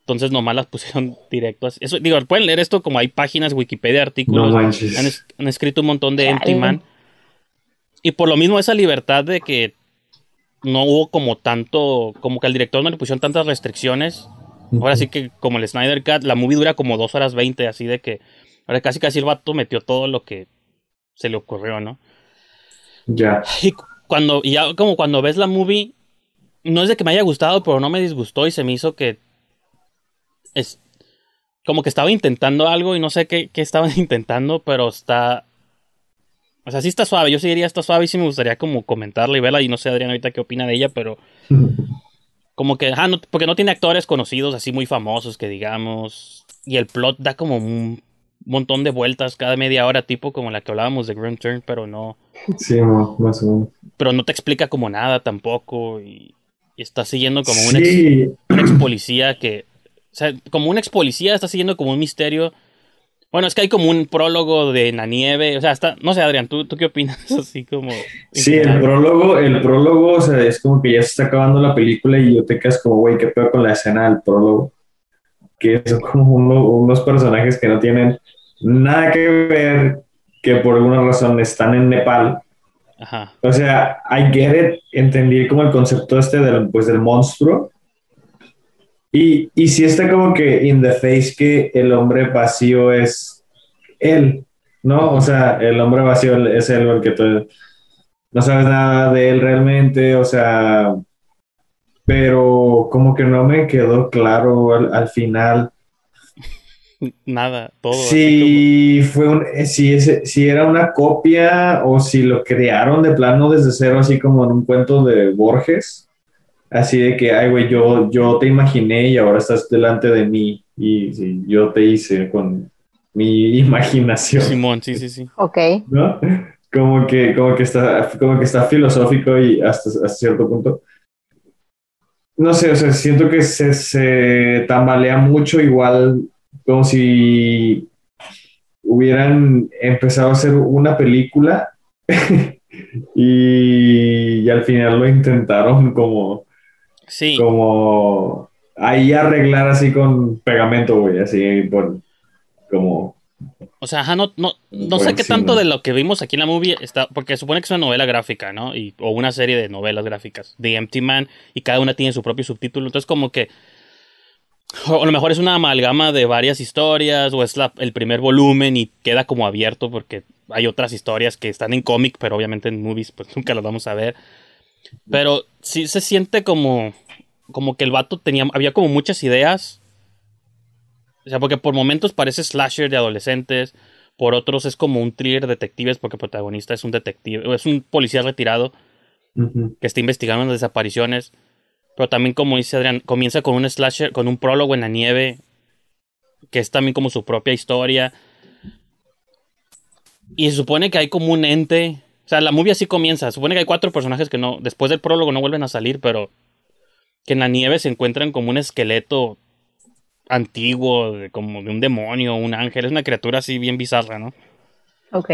A: Entonces nomás las pusieron directo así. Eso, digo, pueden leer esto como hay páginas, Wikipedia,
B: No
A: artículos.
B: manches.
A: han, es- han escrito un montón de Empty. Man. Y por lo mismo esa libertad de que no hubo como tanto, como que al director no le pusieron tantas restricciones. Ahora sí que como el Snyder Cut, la movie dura como 2 horas 20, así de que ahora casi casi el vato metió todo lo que se le ocurrió, ¿no?
B: Ya.
A: Y cu- cuando, y ya como cuando ves la movie, no es de que me haya gustado, pero no me disgustó y se me hizo que es como que estaba intentando algo y no sé qué, qué estaban intentando, pero está o sea, sí está suave, yo sí diría está suave y sí me gustaría como comentarla y verla y no sé Adrián ahorita qué opina de ella, pero como que, ah, no, porque no tiene actores conocidos así muy famosos que digamos, y el plot da como un montón de vueltas cada media hora, tipo como la que hablábamos de Grim Turn, pero no.
B: Sí, más o menos.
A: Pero no te explica como nada tampoco y, y está siguiendo como un, ex, un ex policía que, sea, como un ex policía está siguiendo como un misterio. Bueno, es que hay como un prólogo de la nieve, o sea, está, no sé, Adrián, ¿tú, tú qué opinas? Así como...
B: Sí, el prólogo, el prólogo, o sea, es como que ya se está acabando la película y yo te quedas como, güey, qué peor con la escena del prólogo. Que son como unos personajes que no tienen nada que ver, que por alguna razón están en Nepal.
A: Ajá.
B: O sea, I get it, entendí como el concepto este del, pues, del monstruo. Y, y sí está como que in the face que el hombre vacío es él, ¿no? O sea, el hombre vacío es él el que tú no sabes nada de él realmente, o sea, pero como que no me quedó claro al, al final
A: nada, todo.
B: Si, fue un, si, ese, si era una copia o si lo crearon de plano desde cero, así como en un cuento de Borges. Así de que, ay, güey, yo, yo te imaginé y ahora estás delante de mí y sí, yo te hice con mi imaginación.
A: Simón, sí, sí, sí.
C: Ok.
B: ¿No? Como que, como que, está, como que está filosófico y hasta, hasta cierto punto. No sé, o sea, siento que se, se tambalea mucho igual como si hubieran empezado a hacer una película y, y, al final lo intentaron como,
A: sí.
B: como ahí arreglar así con pegamento, güey, así por, como...
A: O sea, no, no, no sé qué tanto de lo que vimos aquí en la movie está, porque supone que es una novela gráfica, ¿no? Y, o una serie de novelas gráficas, The Empty Man, y cada una tiene su propio subtítulo, entonces como que o a lo mejor es una amalgama de varias historias, o es la, el primer volumen y queda como abierto porque hay otras historias que están en cómic, pero obviamente en movies pues nunca las vamos a ver. Pero sí se siente como, como que el vato tenía, había como muchas ideas. O sea, porque por momentos parece slasher de adolescentes, por otros es como un thriller de detectives porque el protagonista es un detective, es un policía retirado uh -huh. que está investigando las desapariciones. Pero también, como dice Adrián, comienza con un slasher, con un prólogo en la nieve, que es también como su propia historia. Y se supone que hay como un ente. O sea, la movie así comienza. Se supone que hay cuatro personajes que no, después del prólogo no vuelven a salir, pero que en la nieve se encuentran como un esqueleto antiguo, de, como de un demonio, un ángel. Es una criatura así bien bizarra, ¿no?
C: Ok.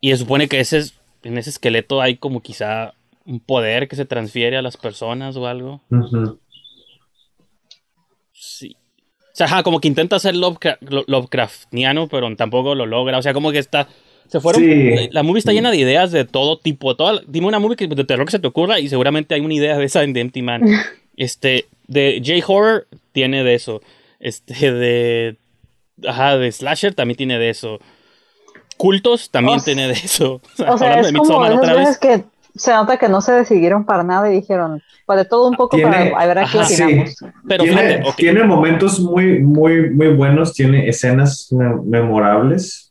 A: Y se supone que ese, en ese esqueleto hay como quizá un poder que se transfiere a las personas o algo.
B: Uh -huh.
A: Sí. O sea, ajá, como que intenta ser Lovecraft, Lovecraftiano, pero tampoco lo logra. O sea, como que está. Se fueron.
B: Sí.
A: La movie está llena de ideas de todo tipo. Toda, dime una movie que, de terror que se te ocurra y seguramente hay una idea de esa en The Empty Man. este. De J-Horror tiene de eso. Este. De. Ajá, de Slasher también tiene de eso. Cultos también
C: o
A: tiene de eso.
C: O sea, es como esas veces que se nota que no se decidieron para nada y dijeron, pues de todo un poco
B: tiene,
C: para a ver aquí
B: ajá, sí.
A: Pero
B: tiene,
A: fíjate, okay.
B: tiene momentos muy, muy, muy buenos, tiene escenas me memorables.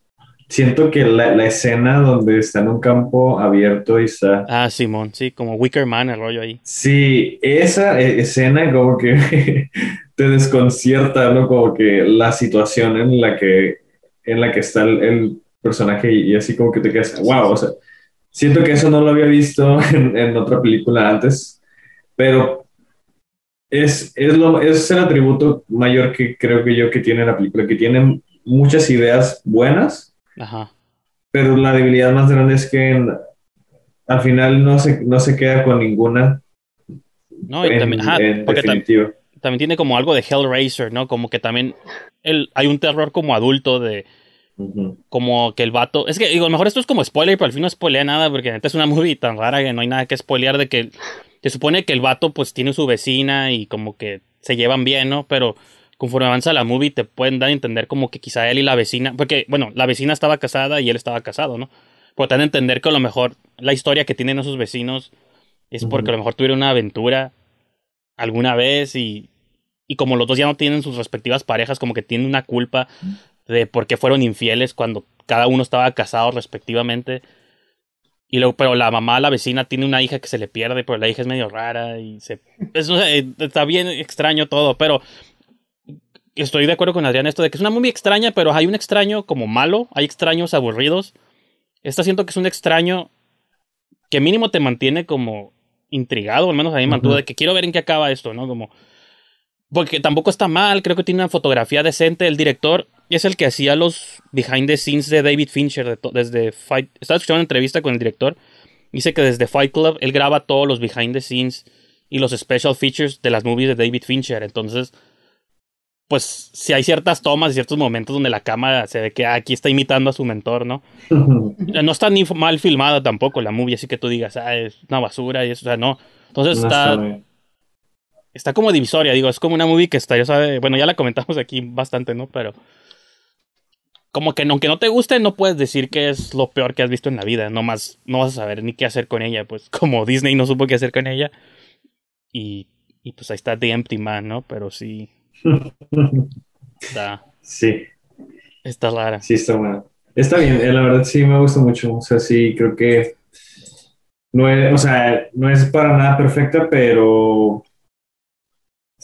B: Siento que la, la, escena donde está en un campo abierto y está...
A: Ah, Simón, sí, como Wicker Man, el rollo ahí.
B: Sí, esa e, escena como que te desconcierta, ¿no? Como que la situación en la que, en la que está el, el personaje y, y, así como que te quedas, wow, o sea, Siento que eso no lo había visto en, en otra película antes, pero es, es, lo, es el atributo mayor que creo que yo que tiene la película, que tiene muchas ideas buenas,
A: Ajá.
B: pero la debilidad más grande es que en, al final no se, no se queda con ninguna.
A: No, y
B: en,
A: también, ajá,
B: en
A: porque
B: definitivo.
A: también tiene como algo de Hellraiser, ¿no? Como que también el, hay un terror como adulto de
B: Uh -huh.
A: Como que el vato. Es que, digo, a lo mejor esto es como spoiler, pero al fin no spoilea nada, porque neta es una movie tan rara que no hay nada que spoilear de que. Se supone que el vato, pues, tiene su vecina y como que se llevan bien, ¿no? Pero conforme avanza la movie, te pueden dar a entender como que quizá él y la vecina. Porque, bueno, la vecina estaba casada y él estaba casado, ¿no? Pero te dan a entender que a lo mejor la historia que tienen esos vecinos es porque a lo mejor tuvieron una aventura alguna vez y, y como los dos ya no tienen sus respectivas parejas, como que tienen una culpa de por qué fueron infieles cuando cada uno estaba casado respectivamente. Y luego, pero la mamá, la vecina, tiene una hija que se le pierde, pero la hija es medio rara y se... está bien extraño todo, pero estoy de acuerdo con Adrián esto de que es una muy extraña, pero hay un extraño como malo, hay extraños aburridos. Esta siento que es un extraño que mínimo te mantiene como intrigado, al menos a mí me mantuvo de que quiero ver en qué acaba esto, ¿no? Como porque tampoco está mal, creo que tiene una fotografía decente. El director es el que hacía los behind the scenes de David Fincher desde Fight. Estaba escuchando una entrevista con el director. Dice que desde Fight Club él graba todos los behind the scenes y los special features de las movies de David Fincher. Entonces, pues si hay ciertas tomas y ciertos momentos donde la cámara se ve que aquí está imitando a su mentor, ¿no? no está ni mal filmada tampoco la movie, así que tú digas, ah, es una basura y eso, o sea, no. Entonces está, está como divisoria, digo, es como una movie que está, ya sabe, bueno, ya la comentamos aquí bastante, ¿no? Pero como que aunque no te guste, no puedes decir que es lo peor que has visto en la vida, no más, no vas a saber ni qué hacer con ella, pues como Disney no supo qué hacer con ella. Y, y pues ahí está The Empty Man, ¿no? Pero sí, Está.
B: Sí.
A: Está rara.
B: Sí, está buena. Está bien, eh, la verdad sí me gusta mucho. O sea, sí, creo que no es, o sea, no es para nada perfecta, pero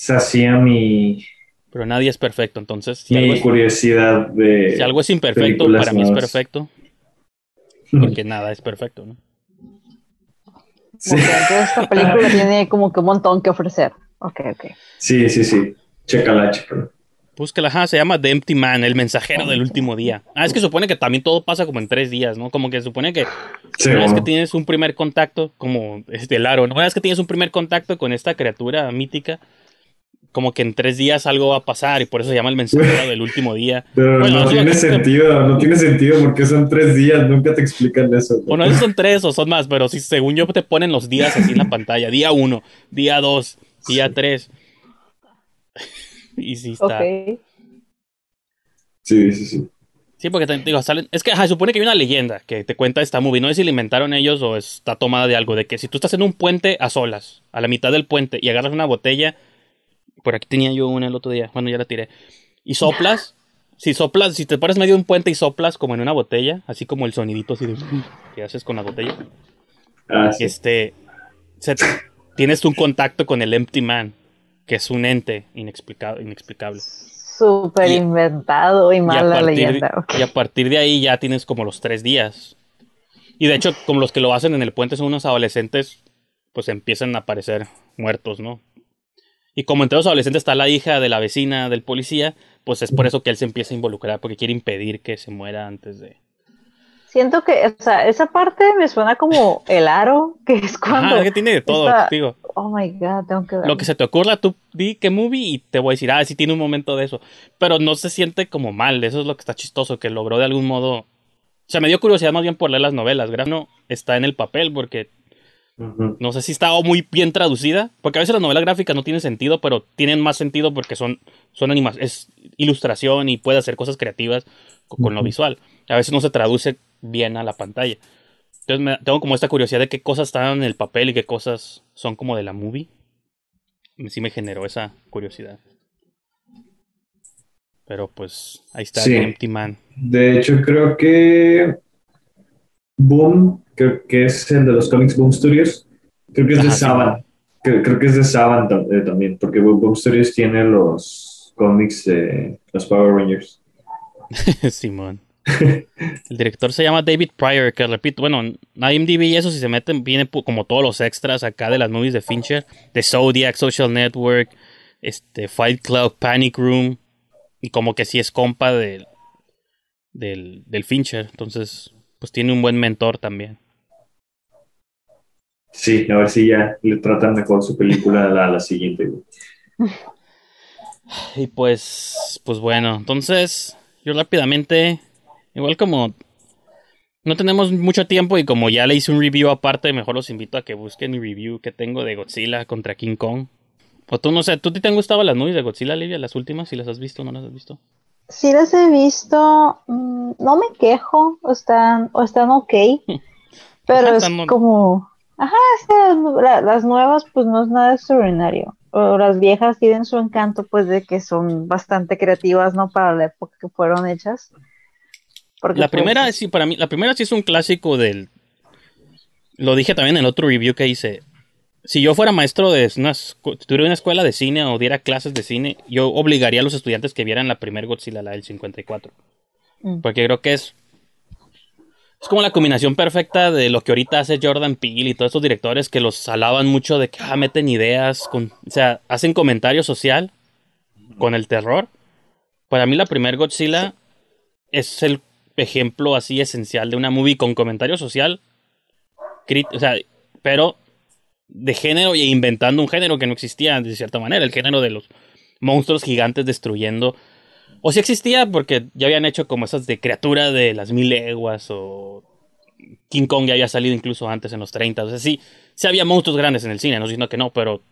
B: hacía mi.
A: Pero nadie es perfecto, entonces.
B: mi curiosidad de.
A: Si algo es imperfecto, para mí es perfecto. Porque nada es perfecto, ¿no?
C: Sí. entonces esta película tiene como que un montón que ofrecer. Ok, ok.
B: Sí, sí, sí. Chécala, chécala.
A: Búscala, ajá, se llama The Empty Man, el mensajero del último día. Ah, es que supone que también todo pasa como en tres días, ¿no? Como que supone que una vez que tienes un primer contacto, como este Laro, ¿no? una vez que tienes un primer contacto con esta criatura mítica, como que en tres días algo va a pasar y por eso se llama el mensajero del último día.
B: Pero no tiene sentido, no tiene sentido porque son tres días, nunca te explican eso.
A: Bueno, esos son tres o son más, pero si según yo te ponen los días así en la pantalla, día uno, día dos, día tres. y sí está.
B: Sí, sí, sí.
A: Sí, porque te, digo, salen, es que se supone que hay una leyenda que te cuenta esta movie. No sé si la inventaron ellos o está tomada de algo. De que si tú estás en un puente a solas, a la mitad del puente, y agarras una botella. Por aquí tenía yo una el otro día. Bueno, ya la tiré. Y soplas. si soplas, si te pones medio de un puente y soplas como en una botella, así como el sonidito así de, que haces con la botella.
B: Ah,
A: este. tienes un contacto con el Empty Man que es un ente inexplicable. inexplicable.
C: Súper inventado y mala leyenda.
A: Y a partir de ahí ya tienes como los tres días. Y de hecho, como los que lo hacen en el puente son unos adolescentes, pues empiezan a aparecer muertos, ¿no? Y como entre los adolescentes está la hija de la vecina del policía, pues es por eso que él se empieza a involucrar, porque quiere impedir que se muera antes de,
C: Siento que, o sea, esa parte me suena como el aro, que es cuando.
A: Ajá, que tiene de todo, digo.
C: Oh my god, tengo que ver.
A: Lo que se te ocurra, tú di qué movie y te voy a decir, ah, sí tiene un momento de eso. Pero no se siente como mal, eso es lo que está chistoso, que logró de algún modo. O sea, me dio curiosidad más bien por leer las novelas. Grano está en el papel porque. No sé si está muy bien traducida, porque a veces las novelas gráficas no tienen sentido, pero tienen más sentido porque son, son animas, es ilustración y puede hacer cosas creativas con, lo visual. A veces no se traduce bien a la pantalla. Entonces me, tengo como esta curiosidad de qué cosas están en el papel y qué cosas son como de la movie. Sí me generó esa curiosidad. Pero pues ahí está Empty Man.
B: De hecho, creo que Boom, creo que es el de los Comics Boom Studios. Creo que es de Saban. Creo, que es de Saban eh, también, porque Boom Studios tiene los cómics de los Power Rangers.
A: Simón. el director se llama David Pryor, que repito, bueno, IMDb y eso si se meten, viene como todos los extras acá de las movies de Fincher, de Zodiac, Social Network, este, Fight Club, Panic Room, y como que sí es compa del, del, del Fincher, entonces, pues tiene un buen mentor también.
B: Sí, a ver si ya le tratan mejor su película a la, siguiente.
A: Y pues, pues bueno, entonces, yo rápidamente Igual como no tenemos mucho tiempo y como ya le hice un review aparte, mejor los invito a que busquen mi review que tengo de Godzilla contra King Kong. O tú no sé, ¿tú te han gustado las movies de Godzilla, Livia, las últimas? Si las has visto o no las has visto.
C: Sí las he visto, mm, no me quejo, o están, o están ok, pero es como, Ajá, es que las nuevas pues no es nada extraordinario. O las viejas tienen su encanto pues de que son bastante creativas, ¿no? Para la época que fueron hechas.
A: La primera, sí, para mí, la primera sí es un clásico del... Lo dije también en el otro review que hice. Si yo fuera maestro de una, tuviera una escuela de cine o diera clases de cine, yo obligaría a los estudiantes que vieran la primer Godzilla, la del 54. Mm. Porque creo que es es como la combinación perfecta de lo que ahorita hace Jordan Peele y todos estos directores que los alaban mucho de que ah, meten ideas, con, o sea, hacen comentario social con el terror. Para mí la primer Godzilla es el ejemplo así esencial de una movie con comentario social, o sea, pero de género y inventando un género que no existía de cierta manera, el género de los monstruos gigantes destruyendo o si existía porque ya habían hecho como esas de criatura de las mil leguas o King Kong ya había salido incluso antes en los 30. O sea, sí, sí había monstruos grandes en el cine, no diciendo que no, pero...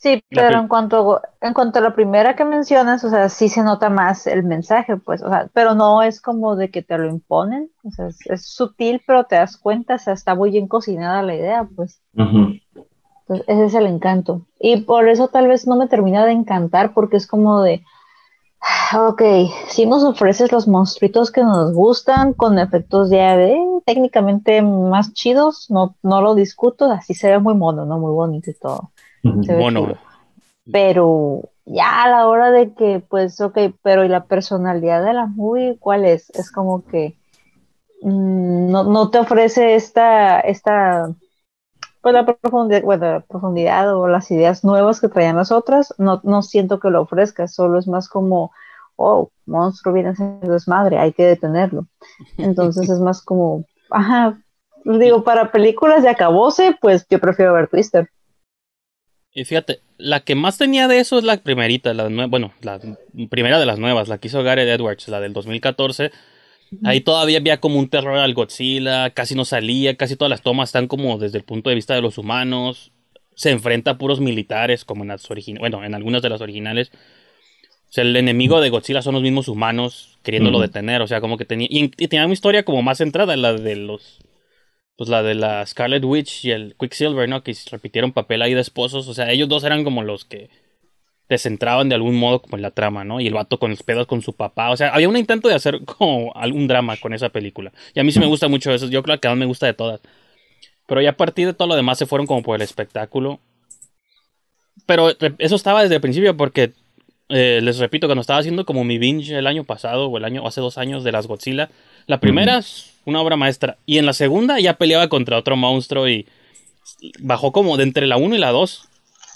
C: Sí, pero en cuanto, en cuanto a la primera que mencionas, o sea, sí se nota más el mensaje, pues, o sea, pero no es como de que te lo imponen, o sea, es, sutil, pero te das cuenta, o sea, está muy bien cocinada la idea, pues. Entonces, ese es el encanto. Y por eso tal vez no me termina de encantar, porque es como de, Ok, si nos ofreces los monstruitos que nos gustan con efectos ya de técnicamente más chidos, no, no lo discuto, así se ve muy mono, ¿no? Muy bonito y todo.
A: Mono.
C: Pero ya a la hora de que, pues, ok, pero ¿y la personalidad de la movie cuál es? Es como que mm, no, no, te ofrece esta, esta pues la profundidad, profundidad o las ideas nuevas que traían las otras, no, no siento que lo ofrezca, solo es más como, oh, monstruo viene siendo desmadre, hay que detenerlo. Entonces es más como, ajá, digo, para películas de acabose, pues yo prefiero ver Twister.
A: Y fíjate, la que más tenía de eso es la primerita, la bueno, la primera de las nuevas, la que hizo Gareth Edwards, la del 2014, Ahí todavía había como un terror al Godzilla, casi no salía, casi todas las tomas están como desde el punto de vista de los humanos. Se enfrenta a puros militares, como en las originales, bueno, en algunas de las originales. O sea, el enemigo de Godzilla son los mismos humanos queriéndolo detener. O sea, como que tenía. Y, tenía una historia como más centrada, la de los. Pues la de la Scarlet Witch y el Quicksilver, ¿no? Que repitieron papel ahí de esposos. O sea, ellos dos eran como los que te centraban de algún modo como en la trama, ¿no? Y el vato con los pedos con su papá. O sea, había un intento de hacer como algún drama con esa película. Y a mí sí me gusta mucho eso. Yo creo que a me gusta de todas. Pero ya a partir de todo lo demás se fueron como por el espectáculo. Pero eso estaba desde el principio porque, eh, les repito, cuando estaba haciendo como mi binge el año pasado o el año, hace dos años de las Godzilla, la primera es una obra maestra. Y en la segunda ya peleaba contra otro monstruo y bajó como de entre la 1 y la 2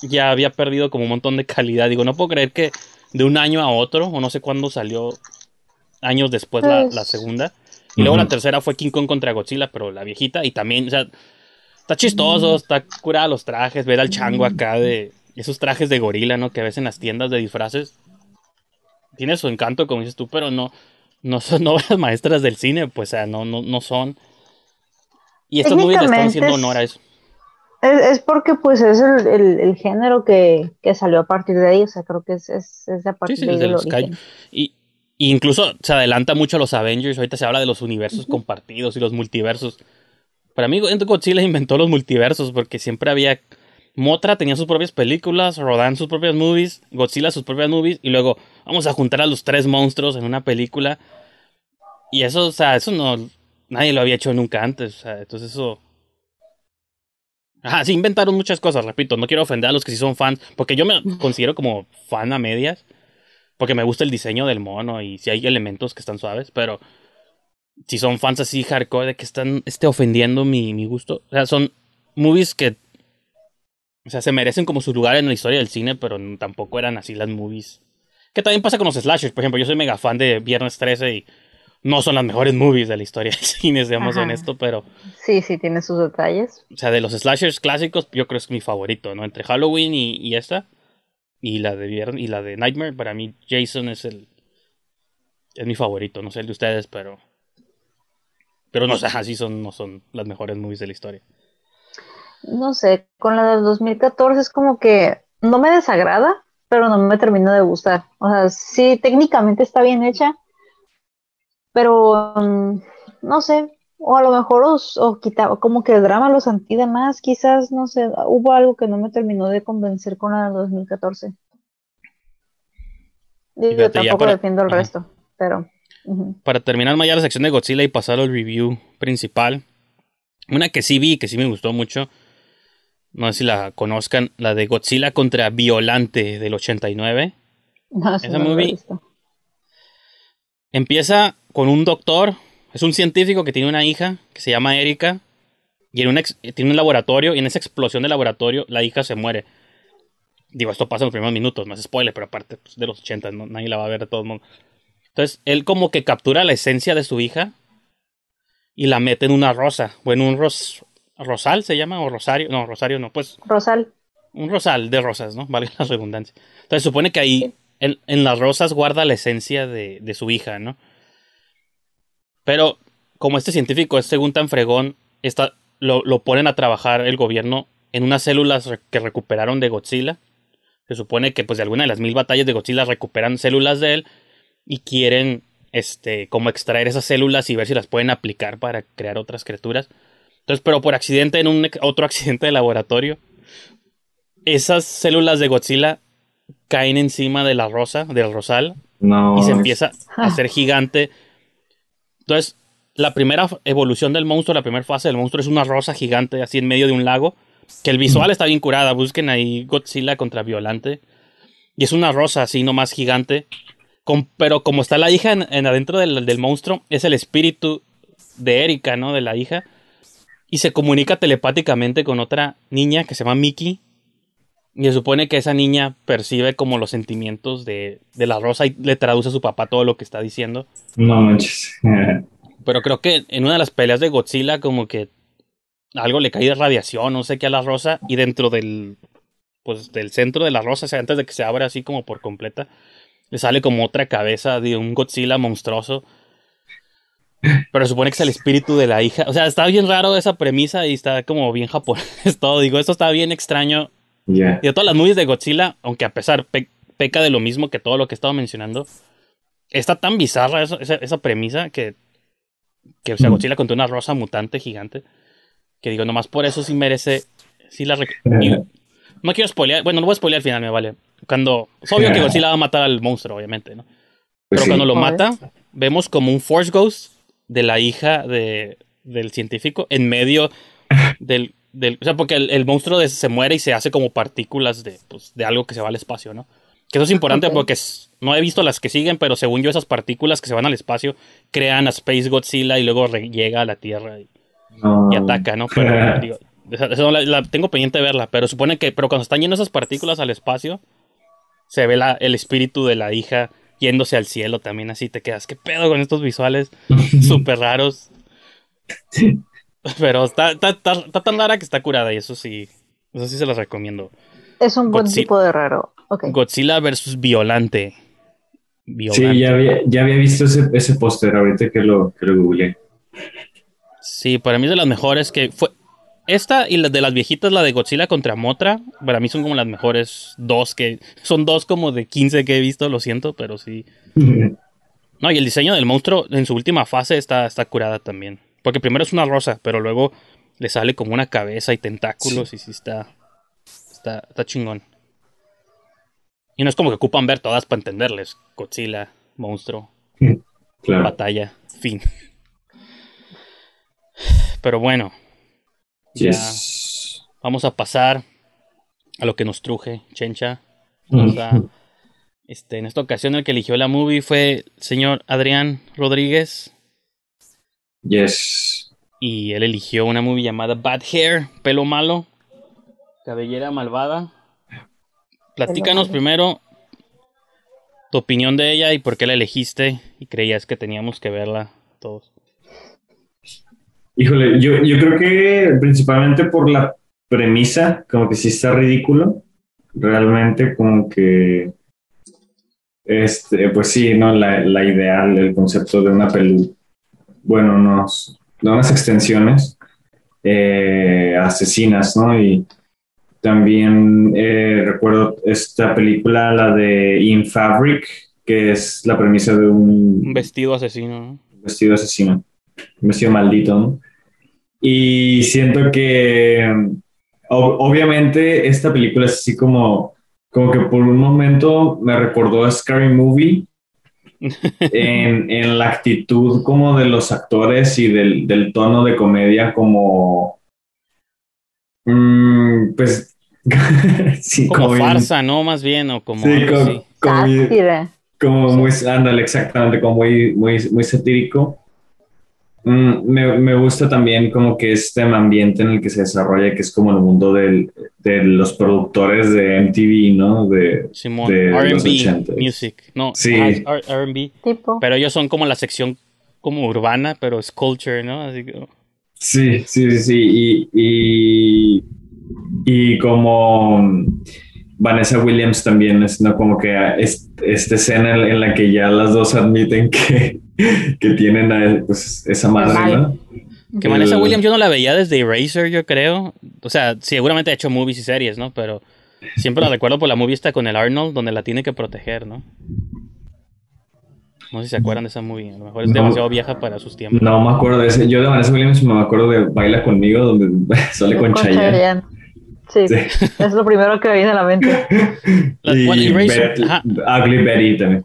A: ya había perdido como un montón de calidad. Digo, no puedo creer que de un año a otro, o no sé cuándo salió, años después la, pues, segunda. Y luego la tercera fue King Kong contra Godzilla, pero la viejita. Y también, o sea, está chistoso, está curada los trajes, ver al chango acá de esos trajes de gorila, ¿no? Que ves en las tiendas de disfraces. Tiene su encanto, como dices tú, pero no, no son obras maestras del cine, pues, o sea, no, no, no son. Y estos movies le están haciendo honor a eso.
C: Es, porque pues es el, género que, salió a partir de ahí, o sea, creo que es, es, a partir de, los
A: Y, incluso se adelanta mucho a los Avengers, ahorita se habla de los universos compartidos y los multiversos. Para mí Godzilla inventó los multiversos porque siempre había... Motra tenía sus propias películas, Rodan sus propias movies, Godzilla sus propias movies y luego vamos a juntar a los tres monstruos en una película. Y eso, o sea, eso no... Nadie lo había hecho nunca antes, o sea, entonces eso Ajá, sí inventaron muchas cosas, repito, no quiero ofender a los que sí son fans, porque yo me considero como fan a medias, porque me gusta el diseño del mono y si hay elementos que están suaves, pero si son fans así hardcore de que están esté ofendiendo mi, mi gusto, o sea, son movies que o sea, se merecen como su lugar en la historia del cine, pero tampoco eran así las movies. Que también pasa con los slashers, por ejemplo, yo soy mega fan de Viernes 13 y no son las mejores movies de la historia del cine, seamos honestos, pero...
C: Sí, sí, tiene sus detalles.
A: O sea, de los slashers clásicos, yo creo que es mi favorito, ¿no? Entre Halloween y, esta, y la de y la de Nightmare, para mí Jason es el... Es mi favorito, no sé el de ustedes, pero... Pero no sé, así son, no son las mejores movies de la historia.
C: No sé, con la del 2014 es como que no me desagrada, pero no me termina de gustar. O sea, sí, técnicamente está bien hecha, pero mm, no sé, O a lo mejor os, o quitaba, como que el drama lo sentía más, quizás, no sé, hubo algo que no me terminó de convencer con la 2014. Y yo tampoco para, defiendo el resto, pero...
A: Para terminar ya la sección de Godzilla y pasar al review principal, una que sí vi, que sí me gustó mucho, no sé si la conozcan, la de Godzilla contra Violante del 89. No, Esa movie empieza con un doctor es un científico que tiene una hija que se llama Erika y en tiene un laboratorio y en esa explosión del laboratorio la hija se muere. Digo, esto pasa en los primeros minutos, no es spoiler, pero aparte pues, de los 80, nadie la va a ver de todo el mundo. Entonces, él como que captura la esencia de su hija y la mete en una rosa, o en un rosal se llama, o rosario, no, rosario no, pues...
C: Rosal.
A: Un rosal de rosas, ¿no? Vale la redundancia. Entonces, supone que ahí, en, las rosas guarda la esencia de, de su hija, ¿no? Pero como este científico es según tan fregón, lo, ponen a trabajar el gobierno en unas células que recuperaron de Godzilla. Se supone que pues de alguna de las mil batallas de Godzilla recuperan células de él y quieren este como extraer esas células y ver si las pueden aplicar para crear otras criaturas. Entonces, pero por accidente en un otro accidente de laboratorio, esas células de Godzilla caen encima de la rosa, del rosal, y se empieza a hacer gigante entonces, la primera evolución del monstruo, la primera fase del monstruo es una rosa gigante así en medio de un lago. Que el visual está bien curada. Busquen ahí Godzilla contra Violante. Y es una rosa así nomás gigante. pero como está la hija en, adentro del, monstruo, es el espíritu de Erika, ¿no? De la hija. Y se comunica telepáticamente con otra niña que se llama Mickey. Y se supone que esa niña percibe como los sentimientos de, de la rosa y le traduce a su papá todo lo que está diciendo.
B: No manches.
A: Pero creo que en una de las peleas de Godzilla, como que algo le cae de radiación, no sé qué a la rosa, y dentro del. Pues del centro de la rosa, o sea, antes de que se abra así como por completa, le sale como otra cabeza de un Godzilla monstruoso. Pero supone que es el espíritu de la hija. O sea, está bien raro esa premisa y está como bien japonés todo. Digo, esto está bien extraño. Y de todas las movies de Godzilla, aunque a pesar peca de lo mismo que todo lo que he estado mencionando, está tan bizarra esa, premisa que, que o sea, Godzilla contra una rosa mutante gigante. Que digo, nomás por eso sí merece. Sí la no quiero spoilear. Bueno, no voy a spoilear al final, me vale. Cuando. Es obvio que Godzilla va a matar al monstruo, obviamente, ¿no? Pues Pero cuando lo mata, vemos como un Force Ghost de la hija de, del científico en medio del. del o sea, porque el, monstruo se muere y se hace como partículas de, pues, de algo que se va al espacio, ¿no? Que eso es importante porque no he visto las que siguen, pero según yo esas partículas que se van al espacio crean a Space Godzilla y luego llega a la Tierra y, ataca, ¿no? Pero digo, eso la, tengo pendiente de verla, pero supone que, pero cuando están yendo esas partículas al espacio, se ve la, el espíritu de la hija yéndose al cielo también, así te quedas, ¿qué pedo con estos visuales súper raros? Pero está, está, está, tan rara que está curada y eso sí, eso sí se los recomiendo.
C: Es un buen tipo de raro.
A: Godzilla versus Violante.
B: Sí, ya había, ya había visto ese, ese póster ahorita que lo, que lo googleé.
A: Sí, para mí es de las mejores que fue. Esta y la de las viejitas, la de Godzilla contra Motra, para mí son como las mejores dos que. Son dos como de 15 que he visto, lo siento, pero sí. no, y el diseño del monstruo en su última fase está, está curada también. Porque primero es una rosa, pero luego le sale como una cabeza y tentáculos y sí está. Está, está chingón. Y no es como que ocupan ver todas para entenderles. Godzilla, monstruo, batalla, fin. Pero bueno. Ya vamos a pasar a lo que nos truje, Chencha. este, en esta ocasión el que eligió la movie fue el señor Adrián Rodríguez.
B: Yes.
A: Y él eligió una movie llamada Bad Hair, pelo malo, cabellera malvada. Platícanos primero tu opinión de ella y por qué la elegiste y creías que teníamos que verla todos.
B: Híjole, yo, yo creo que principalmente por la premisa, como que sí está ridículo. Realmente como que este, pues sí, ¿no? La, la ideal, el concepto de una pelu, bueno, unos, de unas extensiones eh, asesinas, ¿no? Y también eh, recuerdo esta película, la de In Fabric, que es la premisa de un...
A: Un vestido asesino.
B: Un vestido asesino. Vestido maldito, ¿no? Y siento que, obviamente, esta película es así como, como que por un momento me recordó a Scary Movie en, en, la actitud como de los actores y del, del tono de comedia como... Mm, pues...
A: sí, como, farsa, ¿no? Más bien, o como...
B: Sí, como, como, muy... Ándale, exactamente, como muy, muy, muy satírico. Mm, me, me, gusta también como que este ambiente en el que se desarrolla, que es como el mundo del, de los productores de MTV, ¿no? De,
A: Simón, R&B, music, no, sí. R&B, pero ellos son como la sección como urbana, pero es culture, ¿no? Así que...
B: Sí, sí, sí, sí, y, y, y como Vanessa Williams también es ¿no? como que esta escena en la que ya las dos admiten que, que tienen pues, esa madre, ¿no?
A: Que Vanessa Williams yo no la veía desde Eraser, yo creo. O sea, seguramente ha hecho movies y series, ¿no? Pero siempre la recuerdo por la movie esta con el Arnold, donde la tiene que proteger, ¿no? No sé si se acuerdan de esa movie. A lo mejor es demasiado vieja para sus tiempos.
B: No me acuerdo de ese. Yo de Vanessa Williams me acuerdo de Baila conmigo, donde sale con, con Chayanne.
C: Sí, es lo primero que me viene a la mente.
B: y Eraser, Ugly Betty también.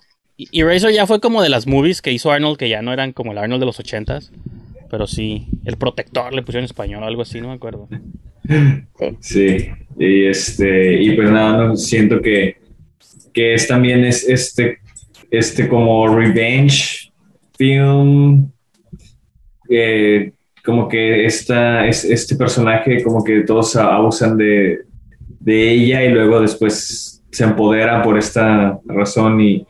A: Eraser ya fue como de las movies que hizo Arnold, que ya no eran como el Arnold de los ochentas. Pero sí, el protector le pusieron en español, algo así, no me acuerdo.
B: Sí. Sí, y este, y pues nada, no, siento que, que es también es este, este como revenge film, eh, como que esta, es, este personaje, como que todos abusan de, de ella y luego después se empodera por esta razón y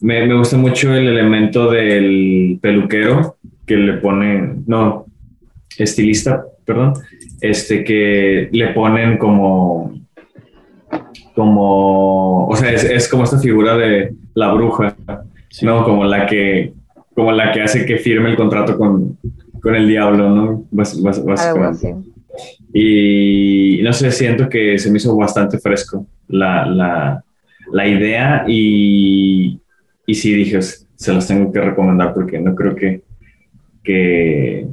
B: me, me, gusta mucho el elemento del peluquero que le pone, no, estilista, perdón, este que le ponen como, como, o sea, es, como esta figura de la bruja, ¿no? Como la que, como la que hace que firme el contrato con, con el diablo, ¿no? básicamente. Y no sé, siento que se me hizo bastante fresco la, la, la idea y, y sí dije, se las tengo que recomendar porque no creo que, que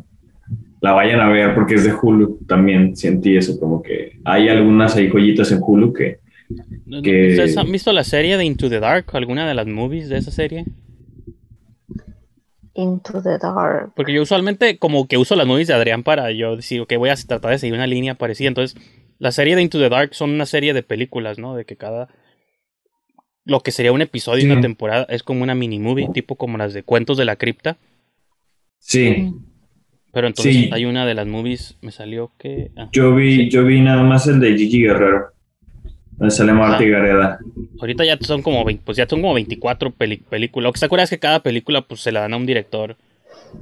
B: la vayan a ver porque es de Hulu también sentí eso, como que hay algunas ahí joyitas en Hulu que...
A: que... ¿Ustedes han visto la serie de Into the Dark? ¿Alguna de las movies de esa serie?
C: Into the Dark.
A: Porque yo usualmente como que uso las movies de Adrián para yo decir, ok, voy a tratar de seguir una línea parecida. Entonces, la serie de Into the Dark son una serie de películas, ¿no? De que cada... Lo que sería un episodio de una temporada es como una mini movie, tipo como las de Cuentos de la Cripta.
B: Sí.
A: Pero entonces hay una de las movies, me salió que...
B: Ah, yo vi, yo vi nada más el de Gigi Guerrero. Donde sale Marty Gareda.
A: Ahorita ya son como pues ya son como 24 películas. Lo que se acuerda es que cada película pues se la dan a un director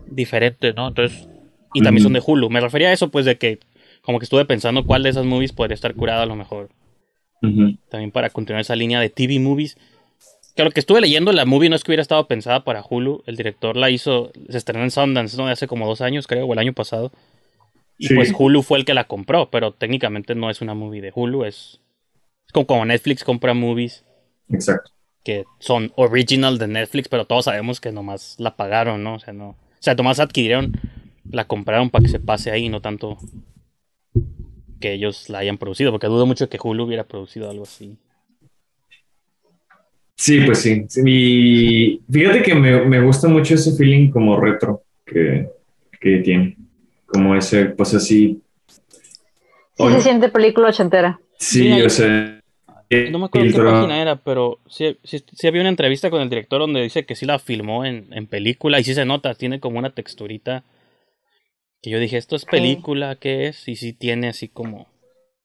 A: diferente, ¿no? Entonces, y también son de Hulu. Me refería a eso, pues, de que como que estuve pensando cuál de esas movies podría estar curada a lo mejor. También para continuar esa línea de TV movies. Que lo que estuve leyendo, la movie no es que hubiera estado pensada para Hulu. El director la hizo, se estrenó en Sundance, ¿no? Hace como dos años, creo, o el año pasado. Y pues Hulu fue el que la compró, pero técnicamente no es una movie de Hulu, es como, Netflix compra movies.
B: Exacto.
A: Que son original de Netflix, pero todos sabemos que nomás la pagaron, ¿no? O sea, no. O sea, nomás adquirieron, la compraron para que se pase ahí, no tanto que ellos la hayan producido, porque dudo mucho que Hulu hubiera producido algo así.
B: Sí, pues sí. Y fíjate que me, gusta mucho ese feeling como retro que, tiene. Como ese, pues así.
C: Sí, se siente película ochentera.
B: Sí, o sea,
A: no me acuerdo qué página era, pero sí, había una entrevista con el director donde dice que sí la filmó en, película y sí se nota, tiene como una texturita que yo dije, ¿esto es película? ¿Qué es? Y sí tiene así como...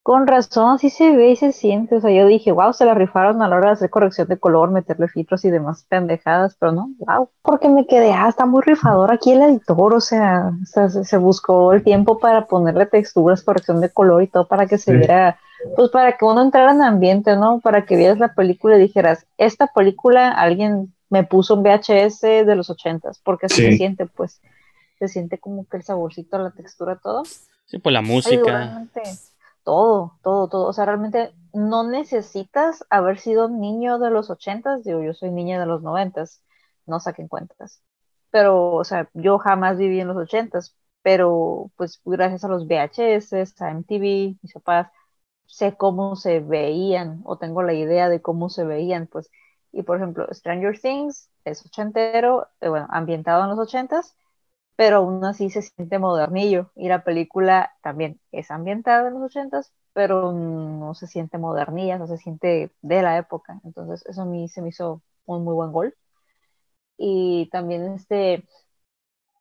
C: Con razón, sí se ve y se siente. O sea, yo dije, wow, se la rifaron a la hora de hacer corrección de color, meterle filtros y demás pendejadas, pero no, wow. Porque me quedé, ah, está muy rifador aquí el editor, o sea, se, buscó el tiempo para ponerle texturas, corrección de color y todo para que se viera pues para que uno entrara en ambiente, ¿no? Para que vieras la película y dijeras, esta película alguien me puso un VHS de los ochentas, porque así se siente, pues, se siente como que el saborcito, la textura, todo.
A: Sí, pues la música.
C: todo, todo, todo. O sea, realmente no necesitas haber sido niño de los ochentas, digo, yo soy niña de los noventas, no saquen cuentas. pero, o sea, yo jamás viví en los ochentas, pero pues gracias a los VHS, a MTV, mis papás, sé cómo se veían o tengo la idea de cómo se veían, pues, y por ejemplo, Stranger Things es ochentero, eh, bueno, ambientado en los ochentas, pero aún así se siente modernillo, y la película también es ambientada en los ochentas, pero no se siente modernilla, no se siente de la época, entonces eso a mí se me hizo un muy buen gol. Y también este,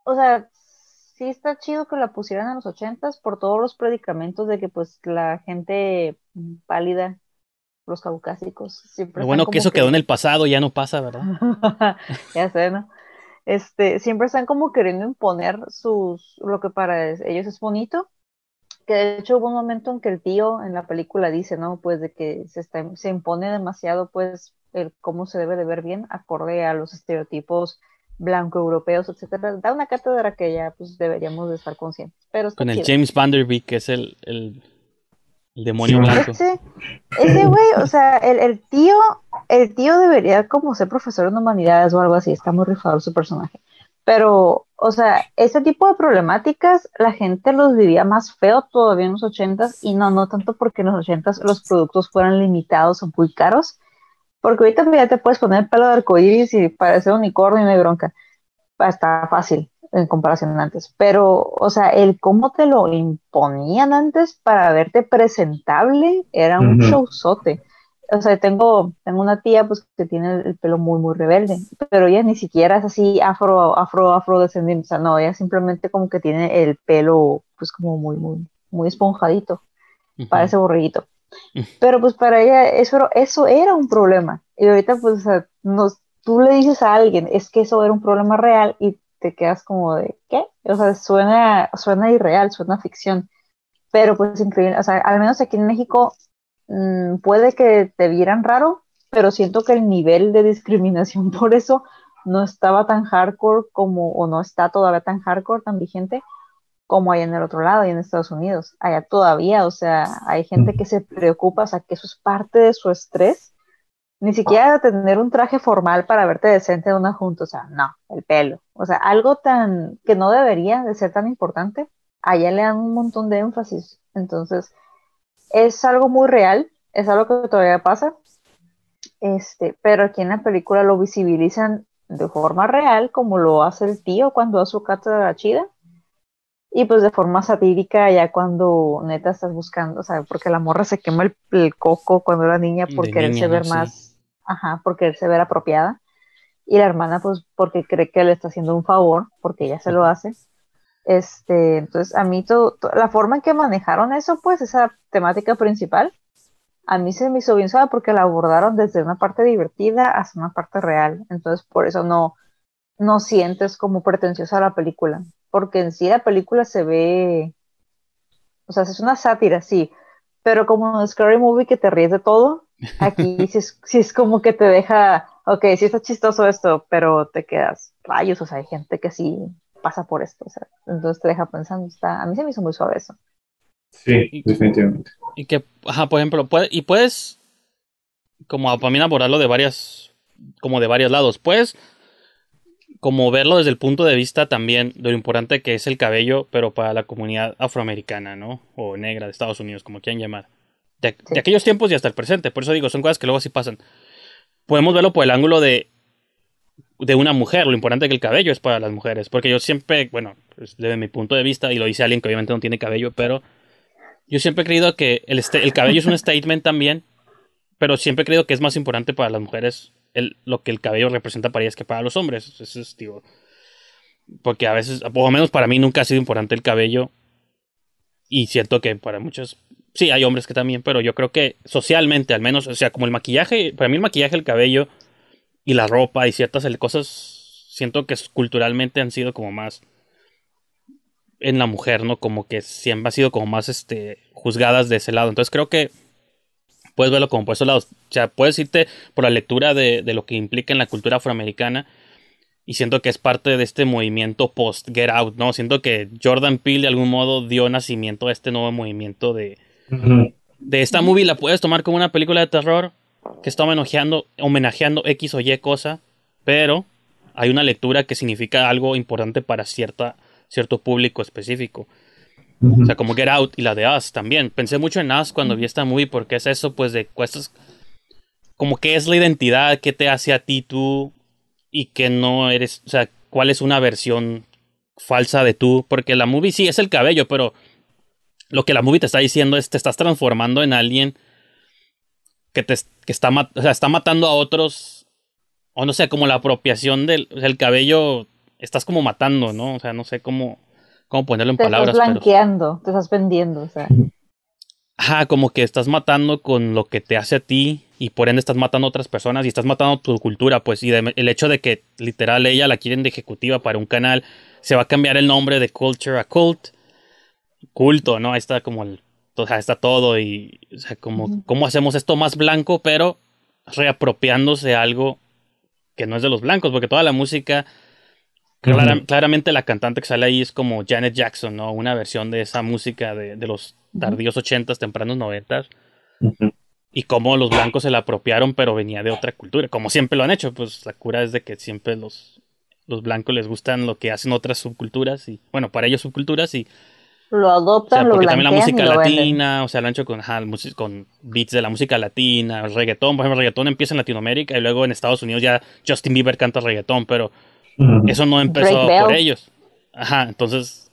C: o sea, sí está chido que la pusieran en los ochentas por todos los predicamentos de que pues la gente pálida, los caucásicos, siempre...
A: Lo bueno que eso quedó en el pasado, ya no pasa, ¿verdad?
C: ya sé, ¿no? Este, siempre están como queriendo imponer sus, lo que para ellos es bonito, que de hecho hubo un momento en que el tío en la película dice, ¿no? Pues de que se, está, se impone demasiado, pues, el cómo se debe de ver bien, acorde a los estereotipos blanco europeos, etcétera, da una cátedra que ya pues deberíamos de estar conscientes. Pero
A: Con el James Van Der Beek, que es el, el, demonio blanco.
C: Ese, güey, o sea, el, el, tío, el tío debería como ser profesor en humanidades o algo así, está muy rifado su personaje. Pero, o sea, ese tipo de problemáticas la gente los vivía más feo todavía en los ochentas y no, no tanto porque en los ochentas los productos fueran limitados o muy caros, porque ahorita ya te puedes poner el pelo de arcoíris y parecer unicornio y no hay bronca. Está fácil en comparación antes. Pero, o sea, el cómo te lo imponían antes para verte presentable era un showzote. O sea, tengo, tengo una tía pues que tiene el pelo muy, muy rebelde, pero ella ni siquiera es así afro, afro, afrodescendiente. O sea, no, ella simplemente como que tiene el pelo pues como muy, muy, muy esponjadito. Parece borreguito. Pero pues para ella eso, eso era un problema. Y ahorita pues nos, tú le dices a alguien, es que eso era un problema real y te quedas como de, ¿qué? O sea, suena, suena irreal, suena ficción. Pero pues increíble, o sea, al menos aquí en México mm, puede que te vieran raro, pero siento que el nivel de discriminación por eso no estaba tan hardcore como, o no está todavía tan hardcore, tan vigente, como hay en el otro lado y en Estados Unidos. Allá todavía, o sea, hay gente que se preocupa, o sea, que eso es parte de su estrés. Ni siquiera tener un traje formal para verte decente en una junta, o sea, no, el pelo. O sea, algo tan que no debería de ser tan importante, allá le dan un montón de énfasis. Entonces, es algo muy real, es algo que todavía pasa. Este, pero aquí en la película lo visibilizan de forma real, como lo hace el tío cuando da su cátedra chida y pues de forma satírica, ya cuando neta estás buscando, o sea, porque la morra se quema el, coco cuando era niña por quererse ver más, ajá, por quererse ver apropiada. Y la hermana, pues, porque cree que le está haciendo un favor, porque ella se lo hace. Este, entonces, a mí todo, la forma en que manejaron eso, pues, esa temática principal, a mí se me hizo bien suave porque la abordaron desde una parte divertida hasta una parte real. Entonces, por eso no, no sientes como pretenciosa la película porque en sí la película se ve, o sea, es una sátira, sí, pero como un Scary Movie que te ríes de todo, aquí sí, es, como que te deja, ok, sí está chistoso esto, pero te quedas rayos, o sea, hay gente que sí pasa por esto, o sea, entonces te deja pensando, está, a mí se me hizo muy suave eso.
B: Sí, definitivamente.
A: Y que, ajá, por ejemplo, puede, y puedes, como también abordarlo de varias, como de varios lados, puedes como verlo desde el punto de vista también de lo importante que es el cabello, pero para la comunidad afroamericana, ¿no? O negra de Estados Unidos, como quieran llamar. De, aquellos tiempos y hasta el presente. Por eso digo, son cosas que luego sí pasan. Podemos verlo por el ángulo de, de una mujer, lo importante que el cabello es para las mujeres. Porque yo siempre, bueno, pues, desde mi punto de vista, y lo dice alguien que obviamente no tiene cabello, pero yo siempre he creído que el, el cabello es un statement también, pero siempre he creído que es más importante para las mujeres lo que el cabello representa para ellas que para los hombres. Eso es, digo, porque a veces, por lo menos para mí nunca ha sido importante el cabello. Y siento que para muchos, sí, hay hombres que también, pero yo creo que socialmente, al menos, o sea, como el maquillaje, para mí el maquillaje, el cabello y la ropa y ciertas cosas, siento que culturalmente han sido como más en la mujer, ¿no? Como que siempre ha sido como más, este, juzgadas de ese lado. Entonces creo que puedes verlo como por esos lados. O sea, puedes irte por la lectura de, lo que implica en la cultura afroamericana. Y siento que es parte de este movimiento post-Get Out, ¿no? Siento que Jordan Peele de algún modo dio nacimiento a este nuevo movimiento de, de esta movie. La puedes tomar como una película de terror que está homenajeando, homenajeando X o Y cosa, pero hay una lectura que significa algo importante para cierta, cierto público específico. O sea, como Get Out y la de Us también. Pensé mucho en Us cuando vi esta movie porque es eso, pues, de cuestas. Como que es la identidad que te hace a ti tú y que no eres. O sea, cuál es una versión falsa de tú. Porque la movie sí es el cabello, pero lo que la movie te está diciendo es te estás transformando en alguien que te que está, o sea, está matando a otros. O no sé, como la apropiación del cabello. Estás como matando, ¿no? O sea, no sé cómo cómo ponerlo en palabras.
C: Estás blanqueando, te estás vendiendo, o sea.
A: Ajá, como que estás matando con lo que te hace a ti y por ende estás matando a otras personas y estás matando tu cultura, pues. Y el hecho de que literal ella la quieren de ejecutiva para un canal, se va a cambiar el nombre de Culture a Cult. Culto, ¿no? Ahí está como el. O sea, está todo y. O sea, como, ¿cómo hacemos esto más blanco, pero reapropiándose algo que no es de los blancos? Porque toda la música claramente la cantante que sale ahí es como Janet Jackson, ¿no? Una versión de esa música de, los tardíos ochentas, tempranos noventas. Y cómo los blancos se la apropiaron, pero venía de otra cultura. Como siempre lo han hecho, pues la cura es de que siempre los, los blancos les gustan lo que hacen otras subculturas. y Bueno, para ellos subculturas y...
C: Lo adoptan, o
A: porque también la música latina, o sea, lo han hecho con, con beats de la música latina, el reggaetón, por ejemplo, el reggaetón empieza en Latinoamérica y luego en Estados Unidos ya Justin Bieber canta reggaetón, pero eso no empezó por ellos. Ajá, entonces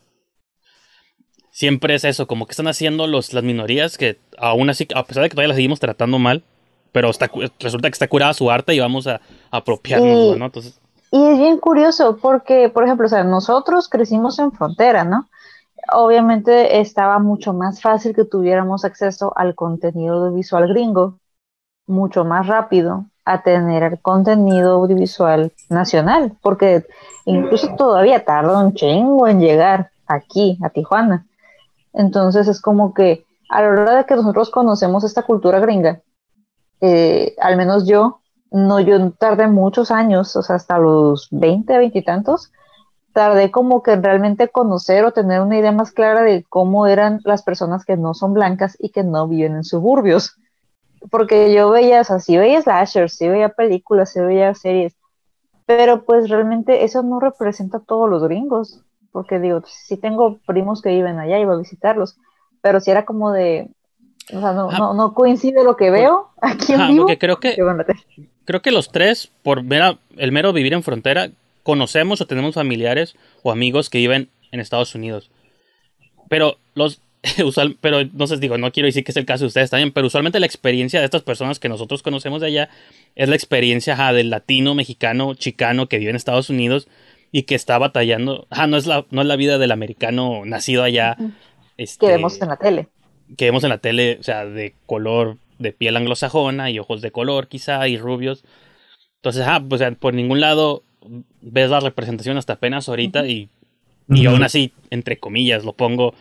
A: siempre es eso, como que están haciendo los, las minorías que aún así, a pesar de que todavía las seguimos tratando mal, pero está, resulta que está curada su arte y vamos a, apropiarnos, ¿no? Entonces...
C: Y es bien curioso porque, por ejemplo, o sea, nosotros crecimos en frontera, ¿no? Obviamente estaba mucho más fácil que tuviéramos acceso al contenido visual gringo, mucho más rápido, a tener contenido audiovisual nacional, porque incluso todavía tarda un chingo en llegar aquí, a Tijuana. Entonces es como que a la hora de que nosotros conocemos esta cultura gringa, eh, al menos yo, no, yo tardé muchos años, o sea, hasta los 20, 20 y tantos, tardé como que realmente conocer o tener una idea más clara de cómo eran las personas que no son blancas y que no viven en suburbios porque yo veía, o sea, sí veía slashers, sí veía películas, sí veía series, pero pues realmente eso no representa a todos los gringos, porque digo, sí tengo primos que viven allá, iba a visitarlos, pero si era como de, o sea, no, no, no, coincide lo que veo aquí en vivo.
A: Porque creo que, creo que los tres, por ver el mero vivir en frontera, conocemos o tenemos familiares o amigos que viven en Estados Unidos. Pero los usual, pero no sé, digo, no quiero decir que es el caso de ustedes también, pero usualmente la experiencia de estas personas que nosotros conocemos de allá es la experiencia del latino, mexicano, chicano que vive en Estados Unidos y que está batallando. no es la, no es la vida del americano nacido allá.
C: este, que vemos en la tele.
A: Que vemos en la tele, o sea, de color, de piel anglosajona y ojos de color quizá y rubios. Entonces, pues por ningún lado ves la representación hasta apenas ahorita y, y aún así, entre comillas, lo pongo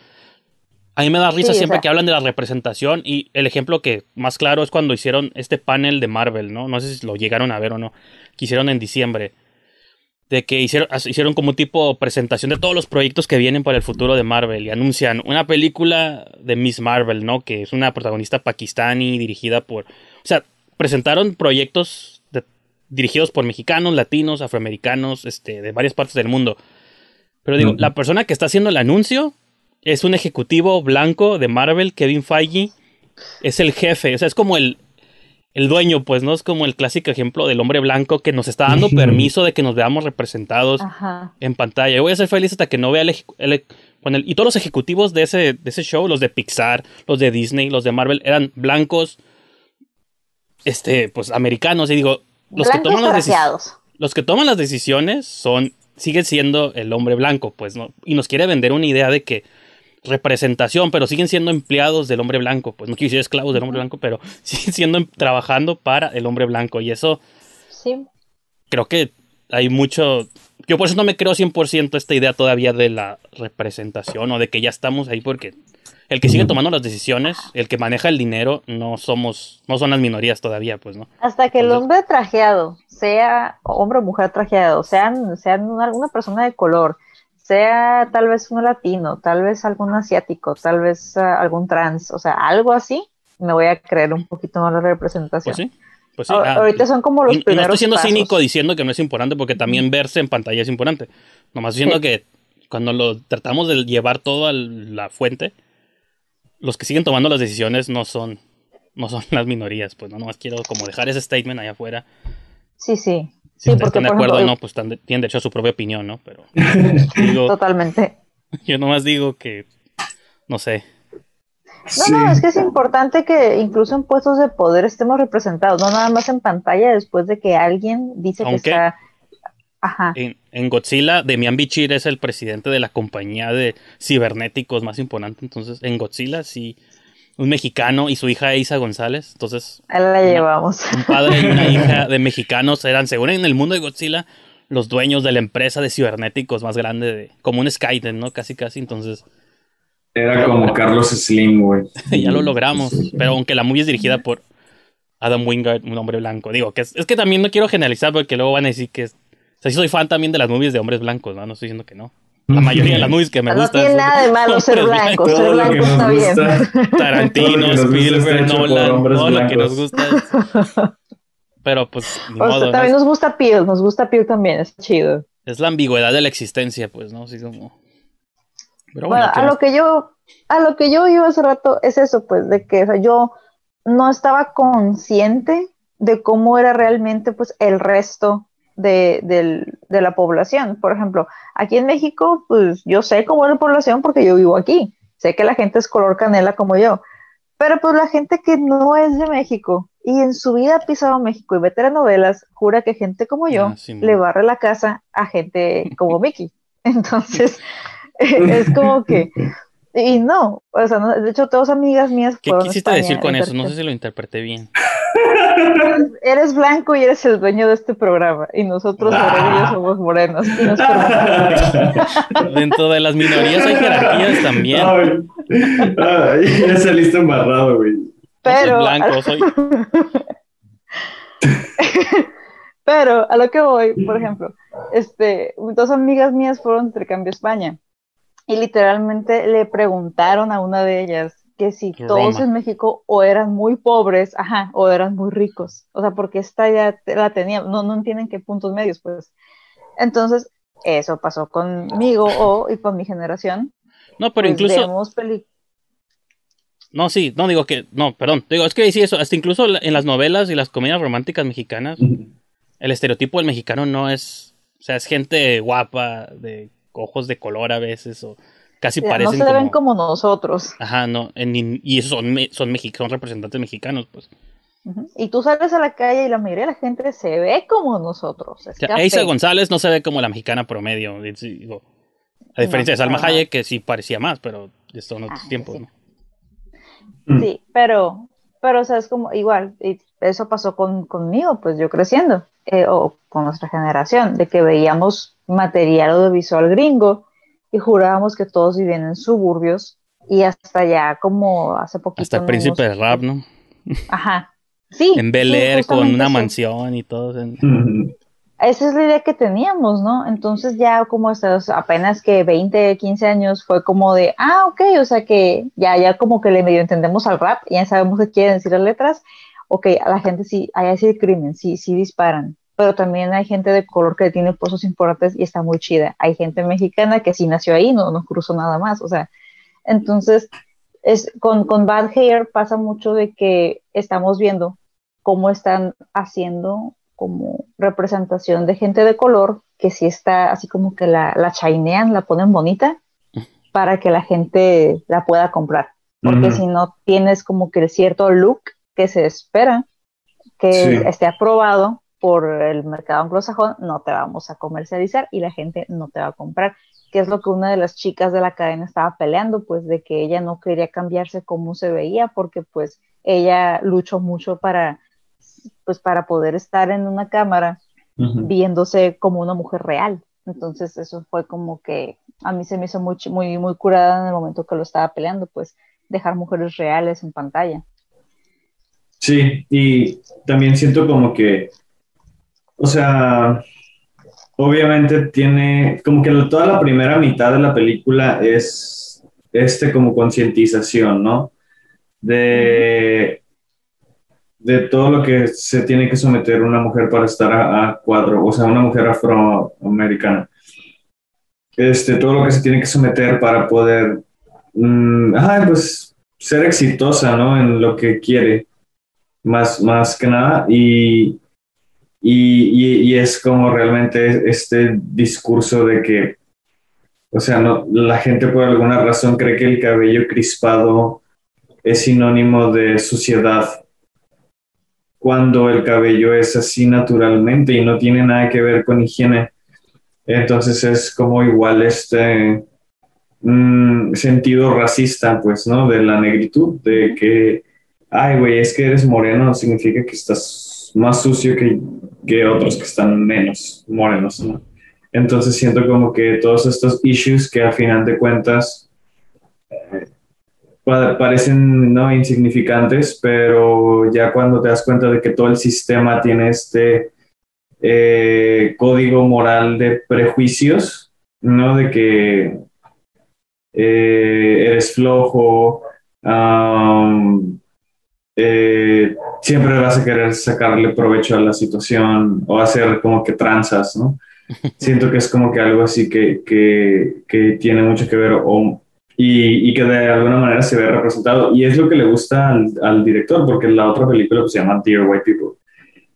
A: a mí me da risa siempre que hablan de la representación y el ejemplo que más claro es cuando hicieron este panel de Marvel, ¿no? No sé si lo llegaron a ver o no, que hicieron en diciembre. De que hicieron, hicieron como tipo presentación de todos los proyectos que vienen para el futuro de Marvel y anuncian una película de Miss Marvel, ¿no? Que es una protagonista pakistani dirigida por... O sea, presentaron proyectos dirigidos por mexicanos, latinos, afroamericanos, este, de varias partes del mundo. Pero digo, la persona que está haciendo el anuncio es un ejecutivo blanco de Marvel, Kevin Feige. Es el jefe, o sea, es como el, el dueño, pues, ¿no? Es como el clásico ejemplo del hombre blanco que nos está dando permiso de que nos veamos representados en pantalla. Yo voy a ser feliz hasta que no vea el, y todos los ejecutivos de ese, de ese show, los de Pixar, los de Disney, los de Marvel, eran blancos, este, pues, americanos. Y digo, los que toman las los que toman las decisiones son, siguen siendo el hombre blanco, pues, ¿no? Y nos quiere vender una idea de que representación, pero siguen siendo empleados del hombre blanco. Pues no quiero decir esclavos del hombre blanco, pero siguen siendo em, trabajando para el hombre blanco. Y eso.
C: Sí.
A: Creo que hay mucho. Yo por eso no me creo 100% esta idea todavía de la representación o de que ya estamos ahí porque el que sigue tomando las decisiones, el que maneja el dinero, no somos, no son las minorías todavía, pues, ¿no?
C: Hasta que el hombre trajeado, sea hombre o mujer trajeado, sean, sean alguna persona de color, sea tal vez un latino, tal vez algún asiático, tal vez ah, algún trans, o sea, algo así, me voy a creer un poquito más la representación.
A: Pues Pues sí, ah,
C: Ahorita son como los
A: y- y no
C: primeros
A: estoy siendo
C: pasos.
A: cínico diciendo que no es importante, porque también verse en pantalla es importante. Nomás diciendo
C: Sí.
A: que cuando lo tratamos de llevar todo a la fuente, los que siguen tomando las decisiones no son, no son las minorías. Pues no, nomás quiero como dejar ese statement allá afuera.
C: Sí, sí.
A: Si
C: Sí, porque,
A: están de acuerdo o
C: ejemplo,
A: no, pues están tienen derecho a su propia opinión, ¿no? Pero digo,
C: Totalmente.
A: yo nomás digo que, no sé,
C: No, no, es que es importante que incluso en puestos de poder estemos representados, no nada más en pantalla después de que alguien dice
A: Aunque-
C: que está... Ajá.
A: En, en Godzilla, Demian Bichir es el presidente de la compañía de cibernéticos más importante. Entonces, en Godzilla, sí, un mexicano y su hija Isa González. Entonces,
C: Ahí la llevamos.
A: un padre y una hija de mexicanos eran, según en el mundo de Godzilla, los dueños de la empresa de cibernéticos más grande, de, como un Skynet, ¿no? Casi, casi. Entonces,
B: Era como Carlos Slim, güey.
A: ya lo logramos. Pero aunque la movie es dirigida por Adam Wingard, un hombre blanco. Digo, que es, es que también no quiero generalizar porque luego van a decir que es. Sea, sí soy fan también de las movies de hombres blancos, ¿no? No estoy diciendo que no. La mayoría de las movies que me
C: no
A: gustan.
C: tiene
A: son
C: nada de malo ser blanco,
A: blancos.
C: ser blanco está bien.
A: Tarantino, Spielberg, Nolan, todo lo que nos gusta. es- Pero pues, ni
C: O sea,
A: modo, ¿no?
C: también nos gusta Peel, nos gusta Peel también, es chido.
A: Es la ambigüedad de la existencia, pues, ¿no? Así como. Pero bueno,
C: Bueno,
A: ¿qué
C: a lo que yo, a lo que yo iba hace rato es eso, pues, de que o sea, yo no estaba consciente de cómo era realmente, pues, el resto de, del- de la población. Por ejemplo, aquí en México, pues, yo sé cómo es la población porque yo vivo aquí. Sé que la gente es color canela como yo. Pero pues la gente que no es de México y en su vida ha pisado México y ve telenovelas, jura que gente como yo
A: Ah, sí,
C: le barre la casa a gente como Mickey. Entonces, es como que, y no, o sea, no, de hecho, todas amigas mías
A: ¿Qué quisiste
C: España,
A: decir con eso? No sé si lo interpreté bien.
C: Eres blanco y eres el dueño de este programa, y nosotros, yo, somos morenos. Y nos
A: Dentro de las minorías hay jerarquías también.
B: Ay, ay, ya saliste embarrado, güey.
C: Pero,
A: blanco, soy.
C: pero a lo que voy, por ejemplo, este, dos amigas mías fueron de intercambio a España y literalmente le preguntaron a una de ellas que si todos en México o eran muy pobres, ajá, o eran muy ricos, o sea, porque esta ya la tenía, no, no entienden qué puntos medios, pues. Entonces, eso pasó conmigo o, y con mi generación.
A: No, pero
C: pues,
A: incluso. No, sí, no digo que. No, perdón. Digo, es que sí, eso. Hasta incluso en las novelas y las comedias románticas mexicanas, el estereotipo del mexicano no es. O sea, es gente guapa, de ojos de color a veces, o casi
C: no
A: parecen
C: se ven
A: como.
C: como nosotros.
A: Ajá, no. en- y esos son, me- son, mexi- son representantes mexicanos, pues.
C: Y tú sales a la calle y la mayoría de la gente se ve como nosotros. Es
A: O sea,
C: café.
A: Eiza González no se ve como la mexicana promedio. es- digo, a diferencia de Salma
C: nada.
A: Hayek, que sí parecía más, pero esto en otros
C: Ah,
A: tiempos,
C: sí.
A: ¿no?
C: Sí, pero, pero, o sea, es como igual, y eso pasó con, conmigo, pues yo creciendo, eh, o con nuestra generación, de que veíamos material audiovisual gringo y jurábamos que todos vivían en suburbios y hasta ya como hace poquito.
A: Hasta el príncipe del rap, ¿no?
C: Ajá. Sí.
A: En Bel
C: sí,
A: Air con una mansión y todo. en-
C: Esa es la idea que teníamos, ¿no? Entonces ya como estos, apenas que 20, 15 años fue como de, ah, ok, o sea que ya, ya como que le medio entendemos al rap, ya sabemos qué quieren decir las letras, ok, a la gente sí, hay sí crimen, sí, sí disparan, pero también hay gente de color que tiene pozos importantes y está muy chida, hay gente mexicana que sí nació ahí, no, no cruzó nada más, o sea, entonces es, con, con Bad Hair pasa mucho de que estamos viendo cómo están haciendo como representación de gente de color que sí está así como que la, la chinean, la ponen bonita para que la gente la pueda comprar. Porque si no tienes como que el cierto look que se espera que
B: Sí.
C: esté aprobado por el mercado anglosajón, no te vamos a comercializar y la gente no te va a comprar. Que es lo que una de las chicas de la cadena estaba peleando, pues de que ella no quería cambiarse como se veía, porque pues ella luchó mucho para, pues para poder estar en una cámara
B: Ujú.
C: viéndose como una mujer real. Entonces eso fue como que a mí se me hizo muy, muy, muy curada en el momento que lo estaba peleando, pues dejar mujeres reales en pantalla.
B: Sí, y también siento como que, o sea, obviamente tiene, como que toda la primera mitad de la película es este como concientización, ¿no? De, de todo lo que se tiene que someter una mujer para estar a, cuadro, o sea, una mujer afroamericana. Este, todo lo que se tiene que someter para poder, mm, pues, ser exitosa, ¿no? En lo que quiere, más, más que nada. Y, y, es como realmente este discurso de que, o sea, no, la gente por alguna razón cree que el cabello crispado es sinónimo de suciedad cuando el cabello es así naturalmente y no tiene nada que ver con higiene. Entonces es como igual este mm, sentido racista, pues, ¿no? De la negritud, de que, ay, güey, es que eres moreno, significa que estás más sucio que, que otros que están menos morenos, ¿no? Entonces siento como que todos estos issues que a final de cuentas eh, parecen no insignificantes, pero ya cuando te das cuenta de que todo el sistema tiene este eh, código moral de prejuicios, ¿no? De que eh, eres flojo, siempre vas a querer sacarle provecho a la situación o hacer como que tranzas, ¿no? Siento que es como que algo así que, que, que tiene mucho que ver o y, y, que de alguna manera se ve representado. Y es lo que le gusta al, al director, porque la otra película pues, se llama Dear White People.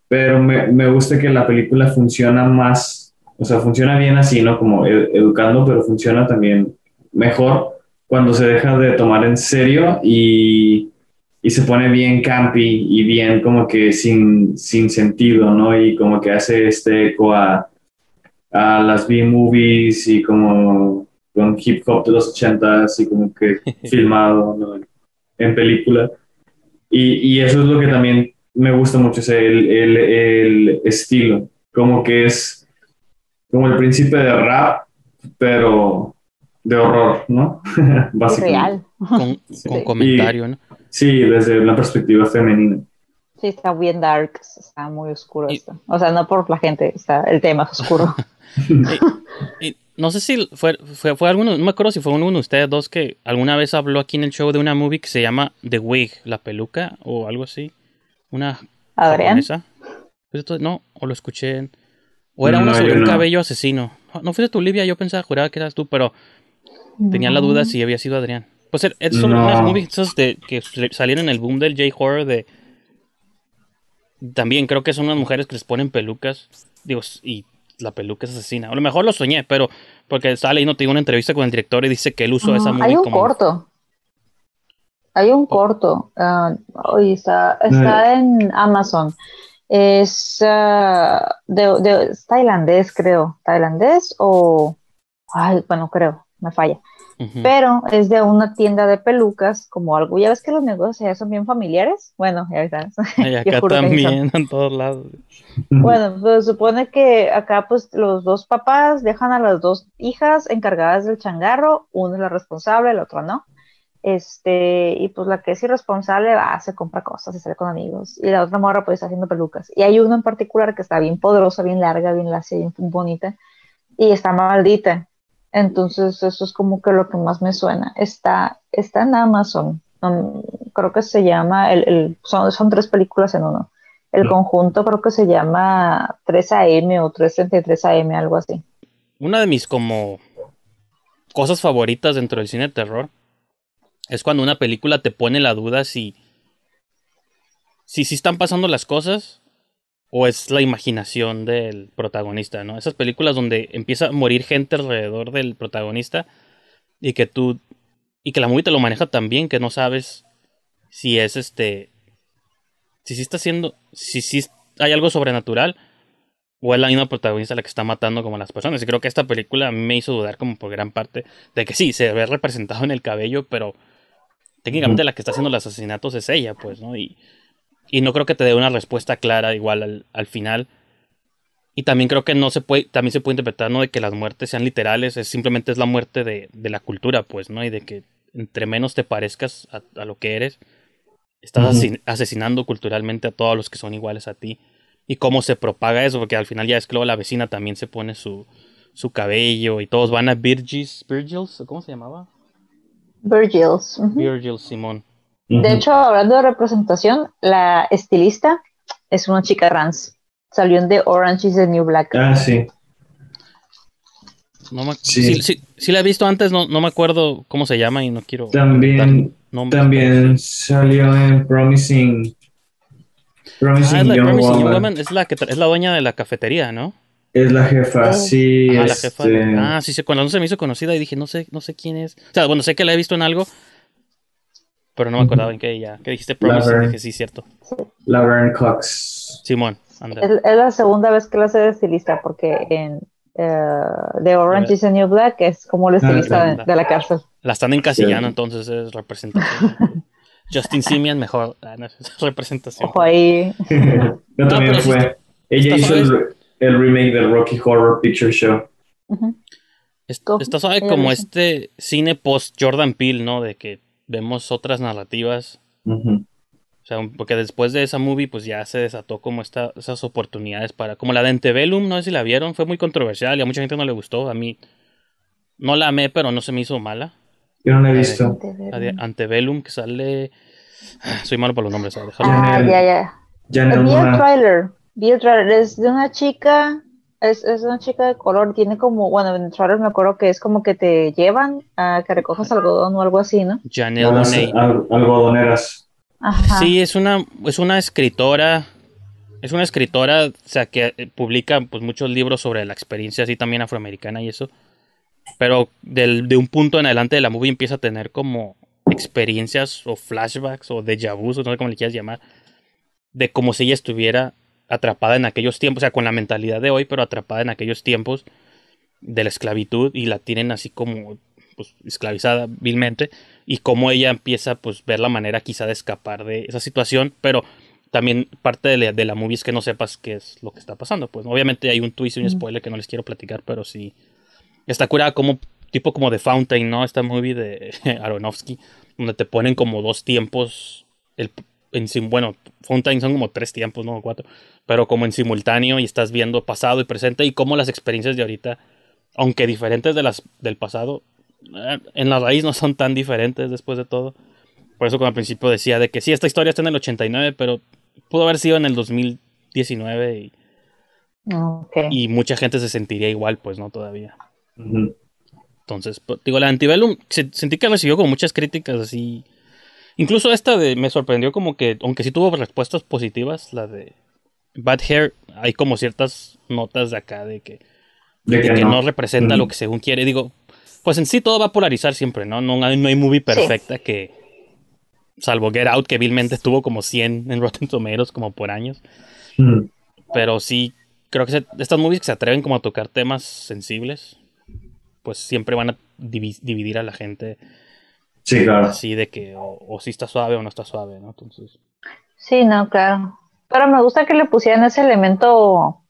B: Pero me, me, gusta que la película funciona más, o sea, funciona bien así, ¿no? Como educando, pero funciona también mejor cuando se deja de tomar en serio y, y se pone bien campy y bien como que sin, sin sentido, ¿no? Y como que hace este eco a, a las B-movies y como con hip hop de los 80 así como que filmado en película. Y, y, eso es lo que también me gusta mucho, el, el, el, estilo, como que es como el príncipe de rap, pero de horror, ¿no?
C: Básicamente.
A: Con, con comentario, ¿no?
B: Sí, desde una perspectiva femenina.
C: Sí, está bien dark, está muy oscuro esto. O sea, no por la gente, está el tema es oscuro.
A: y, no sé si fue, fue, fue, alguno, no me acuerdo si fue uno de ustedes dos que alguna vez habló aquí en el show de una movie que se llama The Wig, la peluca o algo así. Una
C: ¿Adrián?
A: No, o lo escuché. o era uno sobre un cabello asesino. No, fue de tu Livia, yo pensaba, juraba que eras tú, pero tenía la duda si había sido Adrián. Pues er, es sobre unas movies de, que salieron en el boom del J-Horror de... También creo que son unas mujeres que les ponen pelucas. Digo, y la peluca es asesina. A lo mejor lo soñé, pero porque estaba leyendo, te una entrevista con el director y dice que él usó esa movie
C: Hay un corto. Hay un corto. Uh, está, está en Amazon. Es, uh, de, tailandés, creo. ¿Tailandés o...? Ay, bueno, creo. Me falla. Pero es de una tienda de pelucas, como algo. Ya ves que los negocios ya son bien familiares. Bueno, ya sabes.
A: Y acá también, en todos lados.
C: Bueno, pues supone que acá pues los dos papás dejan a las dos hijas encargadas del changarro, una es la responsable, la otra no. Este, y pues la que es irresponsable va, se compra cosas, se sale con amigos, y la otra morra pues está haciendo pelucas. Y hay una en particular que está bien poderosa, bien larga, bien lacia, bien bonita, y está maldita. Entonces eso es como que lo que más me suena. Está, está en Amazon. creo que se llama, el, son, son tres películas en uno el conjunto creo que se llama 3AM o 333AM, algo así.
A: Una de mis como cosas favoritas dentro del cine de terror es cuando una película te pone la duda si si, si están pasando las cosas o es la imaginación del protagonista, ¿no? Esas películas donde empieza a morir gente alrededor del protagonista y que tú y que la movie te lo maneja tan bien que no sabes si es este si sí está haciendo, si sí hay algo sobrenatural, o es la misma protagonista la que está matando como las personas. Y creo que esta película me hizo dudar como por gran parte de que sí, se ve representado en el cabello, pero técnicamente la que está haciendo los asesinatos es ella, pues, ¿no? Y, y no creo que te dé una respuesta clara igual al, final. Y también creo que no se puede, también se puede interpretar, ¿no? De que las muertes sean literales, es simplemente es la muerte de, de la cultura, pues, ¿no? Y de que entre menos te parezcas a lo que eres, Estás asesinando culturalmente a todos los que son iguales a ti. Y cómo se propaga eso, porque al final ya es que luego la vecina también se pone su, su cabello y todos van a Virgils, Virgils, ¿cómo se llamaba?
C: Virgils.
A: Virgils, Simón.
C: De hecho, hablando de representación, la estilista es una chica trans. Salió en The Orange is the New Black.
B: Ah, sí.
A: No me, sí. Sí, sí, la he visto antes, no, no me acuerdo cómo se llama y no quiero.
B: También, también salió en Promising.
A: Promising, ah, es la Young, Promising Woman. Young Woman. Es la, que, es la dueña de la cafetería, ¿no?
B: Es la jefa, sí.
A: Ah, la jefa. Este ah, sí, sí, cuando no se me hizo conocida y dije, no sé, no sé quién es. O sea, bueno, sé que la he visto en algo, pero no me acordaba en qué ella. ¿Qué dijiste? Promising, dije, sí, cierto.
B: Laverne Cox.
A: Simón,
C: es, es, la segunda vez que la hace de estilista, porque en uh, The Orange is the New Black es como la ah, estilista de, de, la cárcel.
A: La están encasillando, entonces es representación. Justin Simian, mejor. Ah, representación.
C: Ojo ahí.
B: no, también fue. Ella hizo el, el, remake del Rocky Horror Picture Show. Uh -huh.
A: Está suave como este cine post Jordan Peele, ¿no? De que vemos otras narrativas. Uh -huh. O sea, porque después de esa movie, pues ya se desató como esta, esas oportunidades para. Como la de Antebellum, no sé si la vieron, fue muy controversial y a mucha gente no le gustó. A mí no la amé, pero no se me hizo mala.
B: Yo no la he visto.
A: La de Antebellum, que sale. Ah, soy malo por los nombres. ¿sabes?
C: Ah, ya, ya.
B: ya
C: no, vi el trailer. Vi el trailer. Es de una chica. Es, es una chica de color. Tiene como. Bueno, en el trailer me acuerdo que es como que te llevan a que recojas algodón o algo así, ¿no?
A: Janelle
B: Monáe. Al, algodoneras.
C: Ajá.
A: Sí, es una, es una escritora. Es una escritora, o sea, que publica pues muchos libros sobre la experiencia así también afroamericana y eso. Pero del, de un punto en adelante de la movie empieza a tener como experiencias o flashbacks o déjà vu, o no sé cómo le quieras llamar, de como si ella estuviera atrapada en aquellos tiempos, o sea, con la mentalidad de hoy, pero atrapada en aquellos tiempos de la esclavitud y la tienen así como pues, esclavizada vilmente y cómo ella empieza pues ver la manera quizá de escapar de esa situación, pero también parte de la, de la movie es que no sepas qué es lo que está pasando, pues obviamente hay un twist y un spoiler que no les quiero platicar, pero sí está curada como tipo como de Fountain, ¿no? Esta movie de Aronofsky, donde te ponen como dos tiempos, el, en, bueno, Fountain son como tres tiempos, no cuatro, pero como en simultáneo y estás viendo pasado y presente y cómo las experiencias de ahorita, aunque diferentes de las del pasado, eh, en la raíz no son tan diferentes después de todo. Por eso como al principio decía de que sí, esta historia está en el 89, pero pudo haber sido en el 2019 y,
C: okay.
A: y mucha gente se sentiría igual, pues, ¿no? Todavía. Entonces, pues, digo, la Antebellum sentí que recibió como muchas críticas así. Incluso esta de me sorprendió como que, aunque sí tuvo respuestas positivas, la de Bad Hair, hay como ciertas notas de acá de que, de, de que, que no. no, representa lo que según quiere. Digo, pues en sí todo va a polarizar siempre, ¿no? No, no hay movie perfecta sí. que, salvo Get Out, que vilmente tuvo como 100 en Rotten Tomatoes como por años. Pero sí, creo que se, estas movies que se atreven como a tocar temas sensibles, pues siempre van a dividir a la gente.
B: Sí, claro.
A: Así de que o, o, si está suave o no está suave, ¿no? Entonces.
C: Sí, no, claro. Pero me gusta que le pusieran ese elemento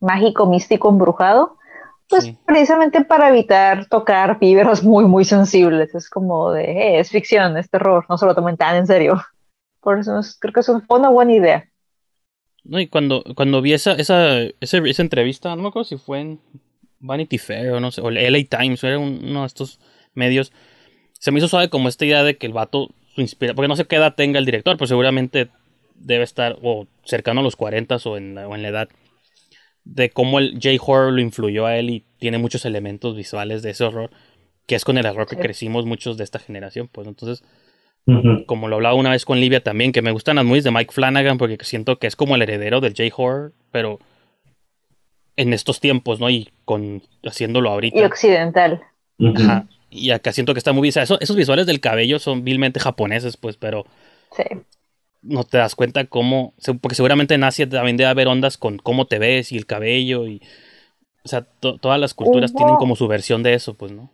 C: mágico, místico, embrujado. Pues sí. precisamente para evitar tocar fibras muy, muy sensibles. Es como de, hey, es ficción, es terror, no se lo tomen tan en serio. Por eso es, creo que es una buena idea.
A: No, y cuando, cuando vi esa, esa, esa, esa entrevista, no me acuerdo si fue en Vanity Fair o no sé, o el LA Times, era uno de estos medios. Se me hizo suave como esta idea de que el vato su inspira, porque no sé qué edad tenga el director, pero seguramente debe estar o cercano a los 40 o en, o en la edad de cómo el J-Horror lo influyó a él y tiene muchos elementos visuales de ese horror, que es con el error que crecimos muchos de esta generación, pues entonces, uh -huh. como lo hablaba una vez con Livia también, que me gustan las movies de Mike Flanagan porque siento que es como el heredero del J-Horror, pero en estos tiempos, ¿no? Y con haciéndolo ahorita.
C: Y occidental.
A: Ajá. Y acá siento que está muy bien. Eso, esos visuales del cabello son vilmente japoneses, pues, pero.
C: Sí.
A: No te das cuenta cómo. Porque seguramente en Asia también debe haber ondas con cómo te ves y el cabello y. O sea, to, todas las culturas Hubo... tienen como su versión de eso, pues, ¿no?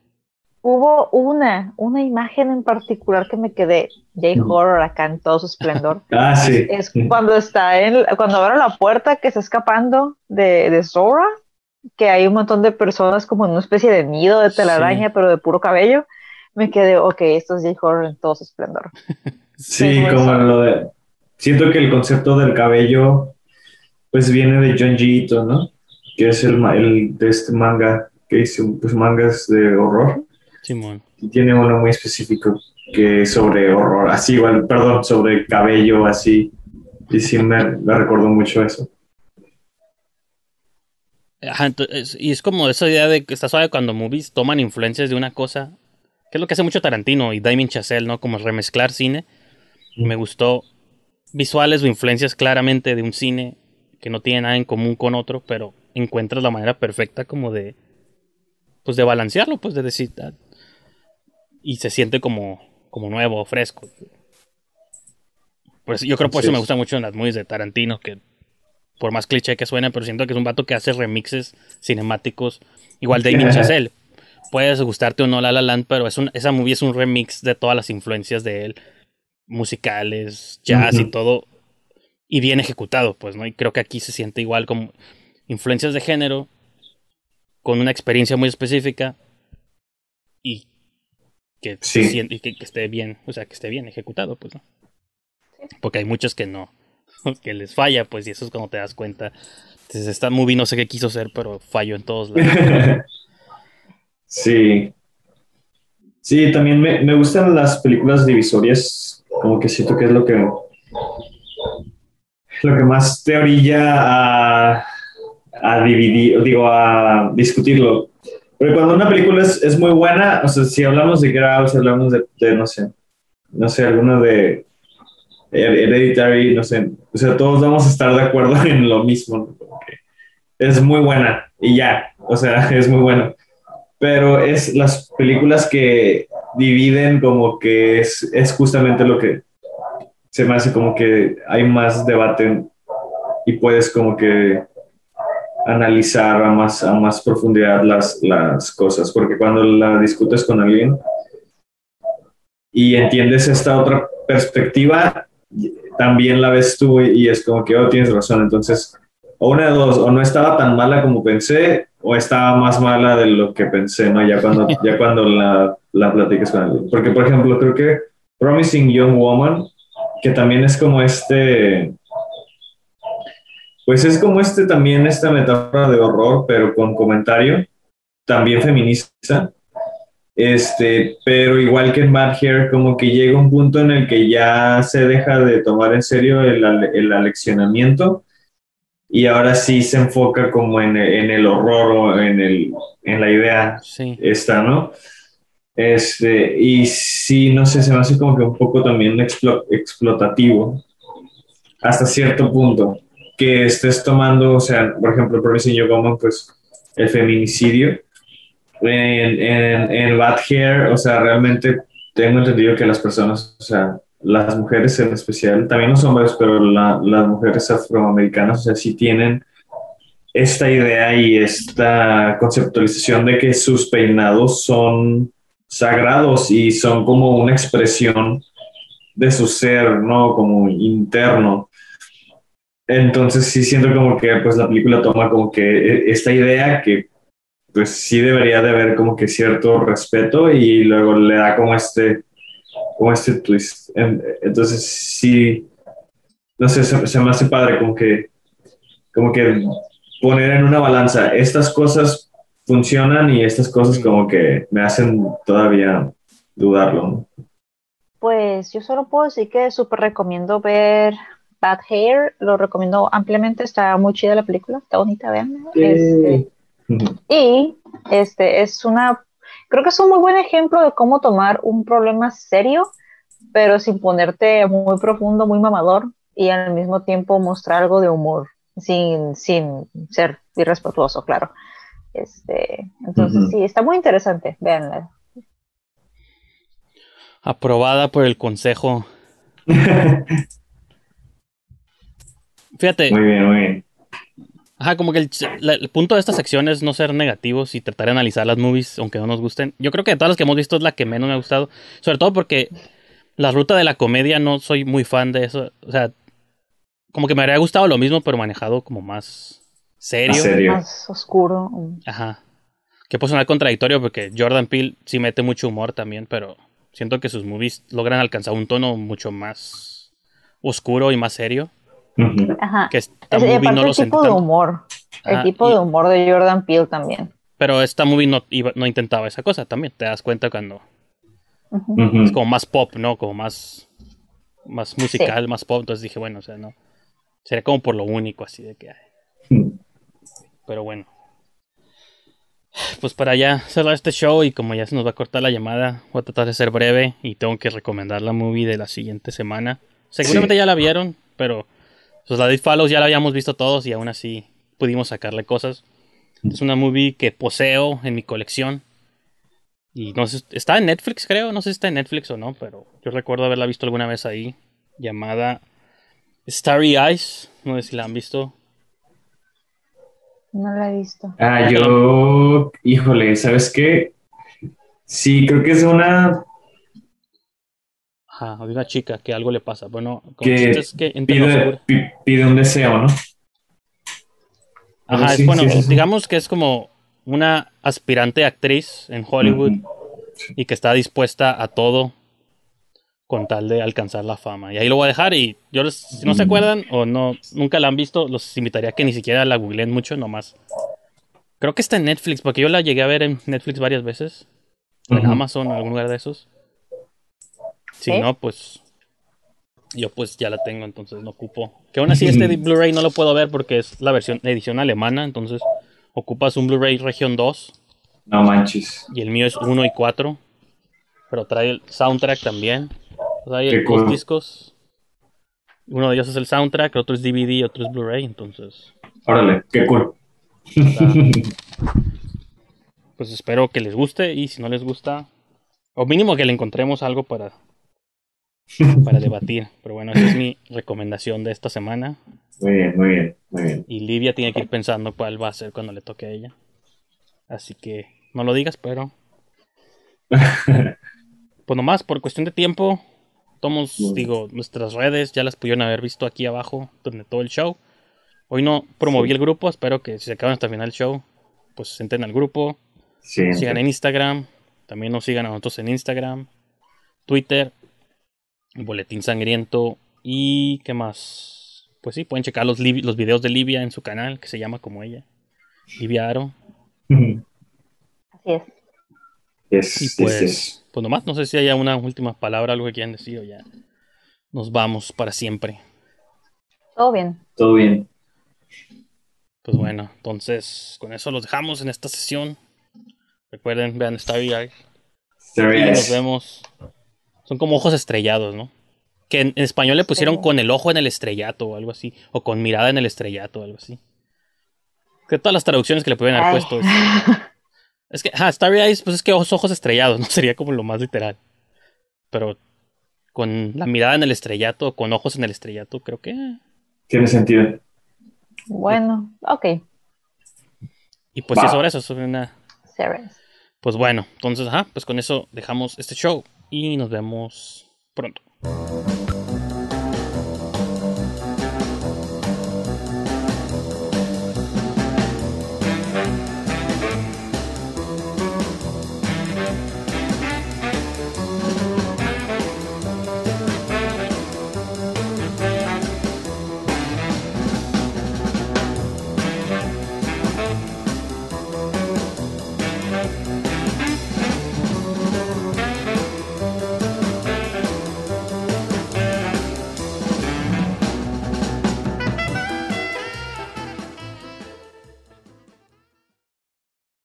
C: Hubo una, una imagen en particular que me quedé, J-Horror acá en todo su esplendor.
B: ah, sí.
C: Es cuando está en, cuando abre la puerta que está escapando de, de Zora, que hay un montón de personas como en una especie de nido de telaraña, sí. pero de puro cabello. Me quedé, ok, esto es J-Horror en todo su esplendor.
B: sí, como lo de... Siento que el concepto del cabello, pues viene de John Ito, ¿no? Que es el, el de este manga, que hizo pues mangas de horror.
A: Simón.
B: Y tiene uno muy específico. que sobre horror, así igual, perdón, sobre cabello, así. Y sí me, me recordó mucho eso.
A: Ajá, entonces, y es como esa idea de que está suave cuando movies toman influencias de una cosa, que es lo que hace mucho Tarantino y Damien Chazelle, ¿no? Como remezclar cine. Me gustó visuales o influencias claramente de un cine que no tiene nada en común con otro, pero encuentras la manera perfecta como de pues de balancearlo, pues de decir ah, y se siente como como nuevo, fresco. Pues yo creo por eso me gusta mucho en las movies de Tarantino que por más cliché que suene, pero siento que es un vato que hace remixes cinemáticos igual de Chazelle. Puedes gustarte o no La La Land, pero es un, esa movie es un remix de todas las influencias de él, musicales, jazz y todo, y bien ejecutado, pues, ¿no? Y creo que aquí se siente igual como influencias de género, con una experiencia muy específica, y que, que, esté bien, o sea, que esté bien ejecutado, pues, ¿no? Porque hay muchos que no, que les falla, pues, y eso es cuando te das cuenta. Entonces, esta movie no sé qué quiso hacer, pero falló en todos lados.
B: sí. Sí, también me, me, gustan las películas divisorias, como que siento que es lo que lo que más te orilla a, a dividir, digo, a discutirlo. Porque cuando una película es, es muy buena, o sea, si hablamos de Grau, si hablamos de, de, no sé, no sé, alguno de Hereditary, no sé, o sea, todos vamos a estar de acuerdo en lo mismo. Es muy buena y ya, o sea, es muy buena. Pero es las películas que dividen como que es, es justamente lo que se me hace como que hay más debate y puedes como que analizar a más, a más profundidad las, las cosas, porque cuando la discutes con alguien y entiendes esta otra perspectiva, también la ves tú y es como que, oh, tienes razón. Entonces, o una de dos, o no estaba tan mala como pensé, o estaba más mala de lo que pensé, ¿no? Ya cuando, ya cuando la, la platiques con alguien. Porque, por ejemplo, creo que Promising Young Woman, que también es como este, pues es como este también, esta metáfora de horror, pero con comentario, también feminista este, pero igual que en Mad Hair, como que llega un punto en el que ya se deja de tomar en serio el, el aleccionamiento y ahora sí se enfoca como en, en el horror o en, el, en la idea esta, ¿no? Este, y sí, no sé, se me hace como que un poco también explotativo hasta cierto punto que estés tomando, o sea, por ejemplo, Promising Young pues el feminicidio en, en, Bad Hair, o sea, realmente tengo entendido que las personas, o sea, las mujeres en especial, también los hombres, pero las mujeres afroamericanas, o sea, sí tienen esta idea y esta conceptualización de que sus peinados son sagrados y son como una expresión de su ser, ¿no? Como interno. Entonces sí siento como que pues la película toma como que e, esta idea que pues sí debería de haber como que cierto respeto y luego le da como este, como este twist. Entonces sí, no sé, se, me hace padre como que, como que poner en una balanza, estas cosas funcionan y estas cosas como que me hacen todavía dudarlo.
C: Pues yo solo puedo decir que súper recomiendo ver Bad Hair, lo recomiendo ampliamente, está muy chida la película, está bonita, vean. Este, y este es una, creo que es un muy buen ejemplo de cómo tomar un problema serio, pero sin ponerte muy profundo, muy mamador, y al mismo tiempo mostrar algo de humor, sin, sin ser irrespetuoso, claro. Este, entonces sí, está muy interesante, véanla.
A: Aprobada por el consejo. Fíjate.
B: Muy bien, muy bien.
A: Ajá, como que el, punto de esta sección es no ser negativos y tratar de analizar las movies, aunque no nos gusten. Yo creo que de todas las que hemos visto es la que menos me ha gustado. Sobre todo porque la ruta de la comedia no soy muy fan de eso. O sea, como que me habría gustado lo mismo, pero manejado como más serio.
C: Más oscuro.
A: Ajá. Que puede sonar contradictorio porque Jordan Peele sí mete mucho humor también, pero siento que sus movies logran alcanzar un tono mucho más oscuro y más serio.
C: Ajá. Que esta movie no el tipo de humor. El tipo de humor de Jordan Peele también.
A: Pero esta movie no, no intentaba esa cosa también. Te das cuenta cuando.
B: Ujú.
A: Es como más pop, ¿no? Como más, más musical, más pop. Entonces dije, bueno, o sea, no. Sería como por lo único, así de que. ay. Pero bueno. Pues para ya cerrar este show y como ya se nos va a cortar la llamada, voy a tratar de ser breve y tengo que recomendar la movie de la siguiente semana. Seguramente
B: Sí.
A: ya la vieron, pero pues la de It Follows ya la habíamos visto todos y aún así pudimos sacarle cosas. Es una movie que poseo en mi colección. Y no sé, está en Netflix creo, no sé si está en Netflix o no, pero yo recuerdo haberla visto alguna vez ahí, llamada Starry Eyes, no sé si la han visto.
C: No la he visto.
B: Ah, yo, híjole, ¿sabes qué? Sí, creo que es una
A: Ajá, de una chica que algo le pasa. Bueno, como
B: que
A: es que
B: pide, pide un deseo, ¿no?
A: Ajá, es bueno,
B: sí, sí, sí.
A: digamos que es como una aspirante actriz en Hollywood y que está dispuesta a todo con tal de alcanzar la fama. Y ahí lo voy a dejar y yo les- si no se acuerdan o no nunca la han visto, los invitaría a que ni siquiera la googleen mucho nomás. Creo que está en Netflix, porque yo la llegué a ver en Netflix varias veces. En. Amazon en algún lugar de esos. Si
C: ¿Sí?
A: no, pues yo pues ya la tengo, entonces no ocupo. Que aún así este Blu-ray no lo puedo ver porque es la versión edición alemana, entonces ocupas un Blu-ray región 2
B: No manches.
A: y el mío es 1 y 4. Pero trae el soundtrack también. Trae
B: Qué
A: el- dos
B: cool.
A: discos. Uno de ellos es el soundtrack, otro es DVD, otro es Blu-ray, entonces
B: Órale, qué cool.
A: pues espero que les guste y si no les gusta, o mínimo que le encontremos algo para, para debatir. Pero bueno, esa es mi recomendación de esta semana.
B: Muy bien, muy bien, muy bien.
A: Y Livia tiene que ir pensando cuál va a ser cuando le toque a ella. Así que no lo digas, pero pues nomás por cuestión de tiempo, tomos, digo, nuestras redes ya las pudieron haber visto aquí abajo donde todo el show. Hoy no promoví
B: Sí.
A: el grupo, espero que si se acaban hasta el final del show, pues entren al grupo,
B: Sí,
A: sigan en Instagram, también nos sigan a nosotros en Instagram, Twitter, Boletín Sangriento y qué más. Pues sí, pueden checar los, videos de Livia en su canal, que se llama como ella, Livia Aro.
C: Así es.
B: Yes,
A: Y pues,
B: yes.
A: pues nomás, no sé si haya una última palabra, algo que quieran decir o ya nos vamos para siempre.
C: Todo bien.
B: Todo bien.
A: Pues bueno, entonces con eso los dejamos en esta sesión. Recuerden, vean Starry Eyes.
B: Starry
A: nos vemos. Son como ojos estrellados, ¿no? Que en, en español le pusieron
C: Sí.
A: con el ojo en el estrellato o algo así. O con mirada en el estrellato o algo así. Que todas las traducciones que le pueden haber puesto. Es, es que, ajá, Starry Eyes, pues es que ojos, ojos estrellados, ¿no? Sería como lo más literal. Pero con la mirada en el estrellato, con ojos en el estrellato, creo que.
B: Tiene sentido.
C: bueno, ok.
A: Y pues sí, sobre eso, sobre una.
C: Serious.
A: Pues bueno, entonces, ajá, pues con eso dejamos este show y nos vemos pronto.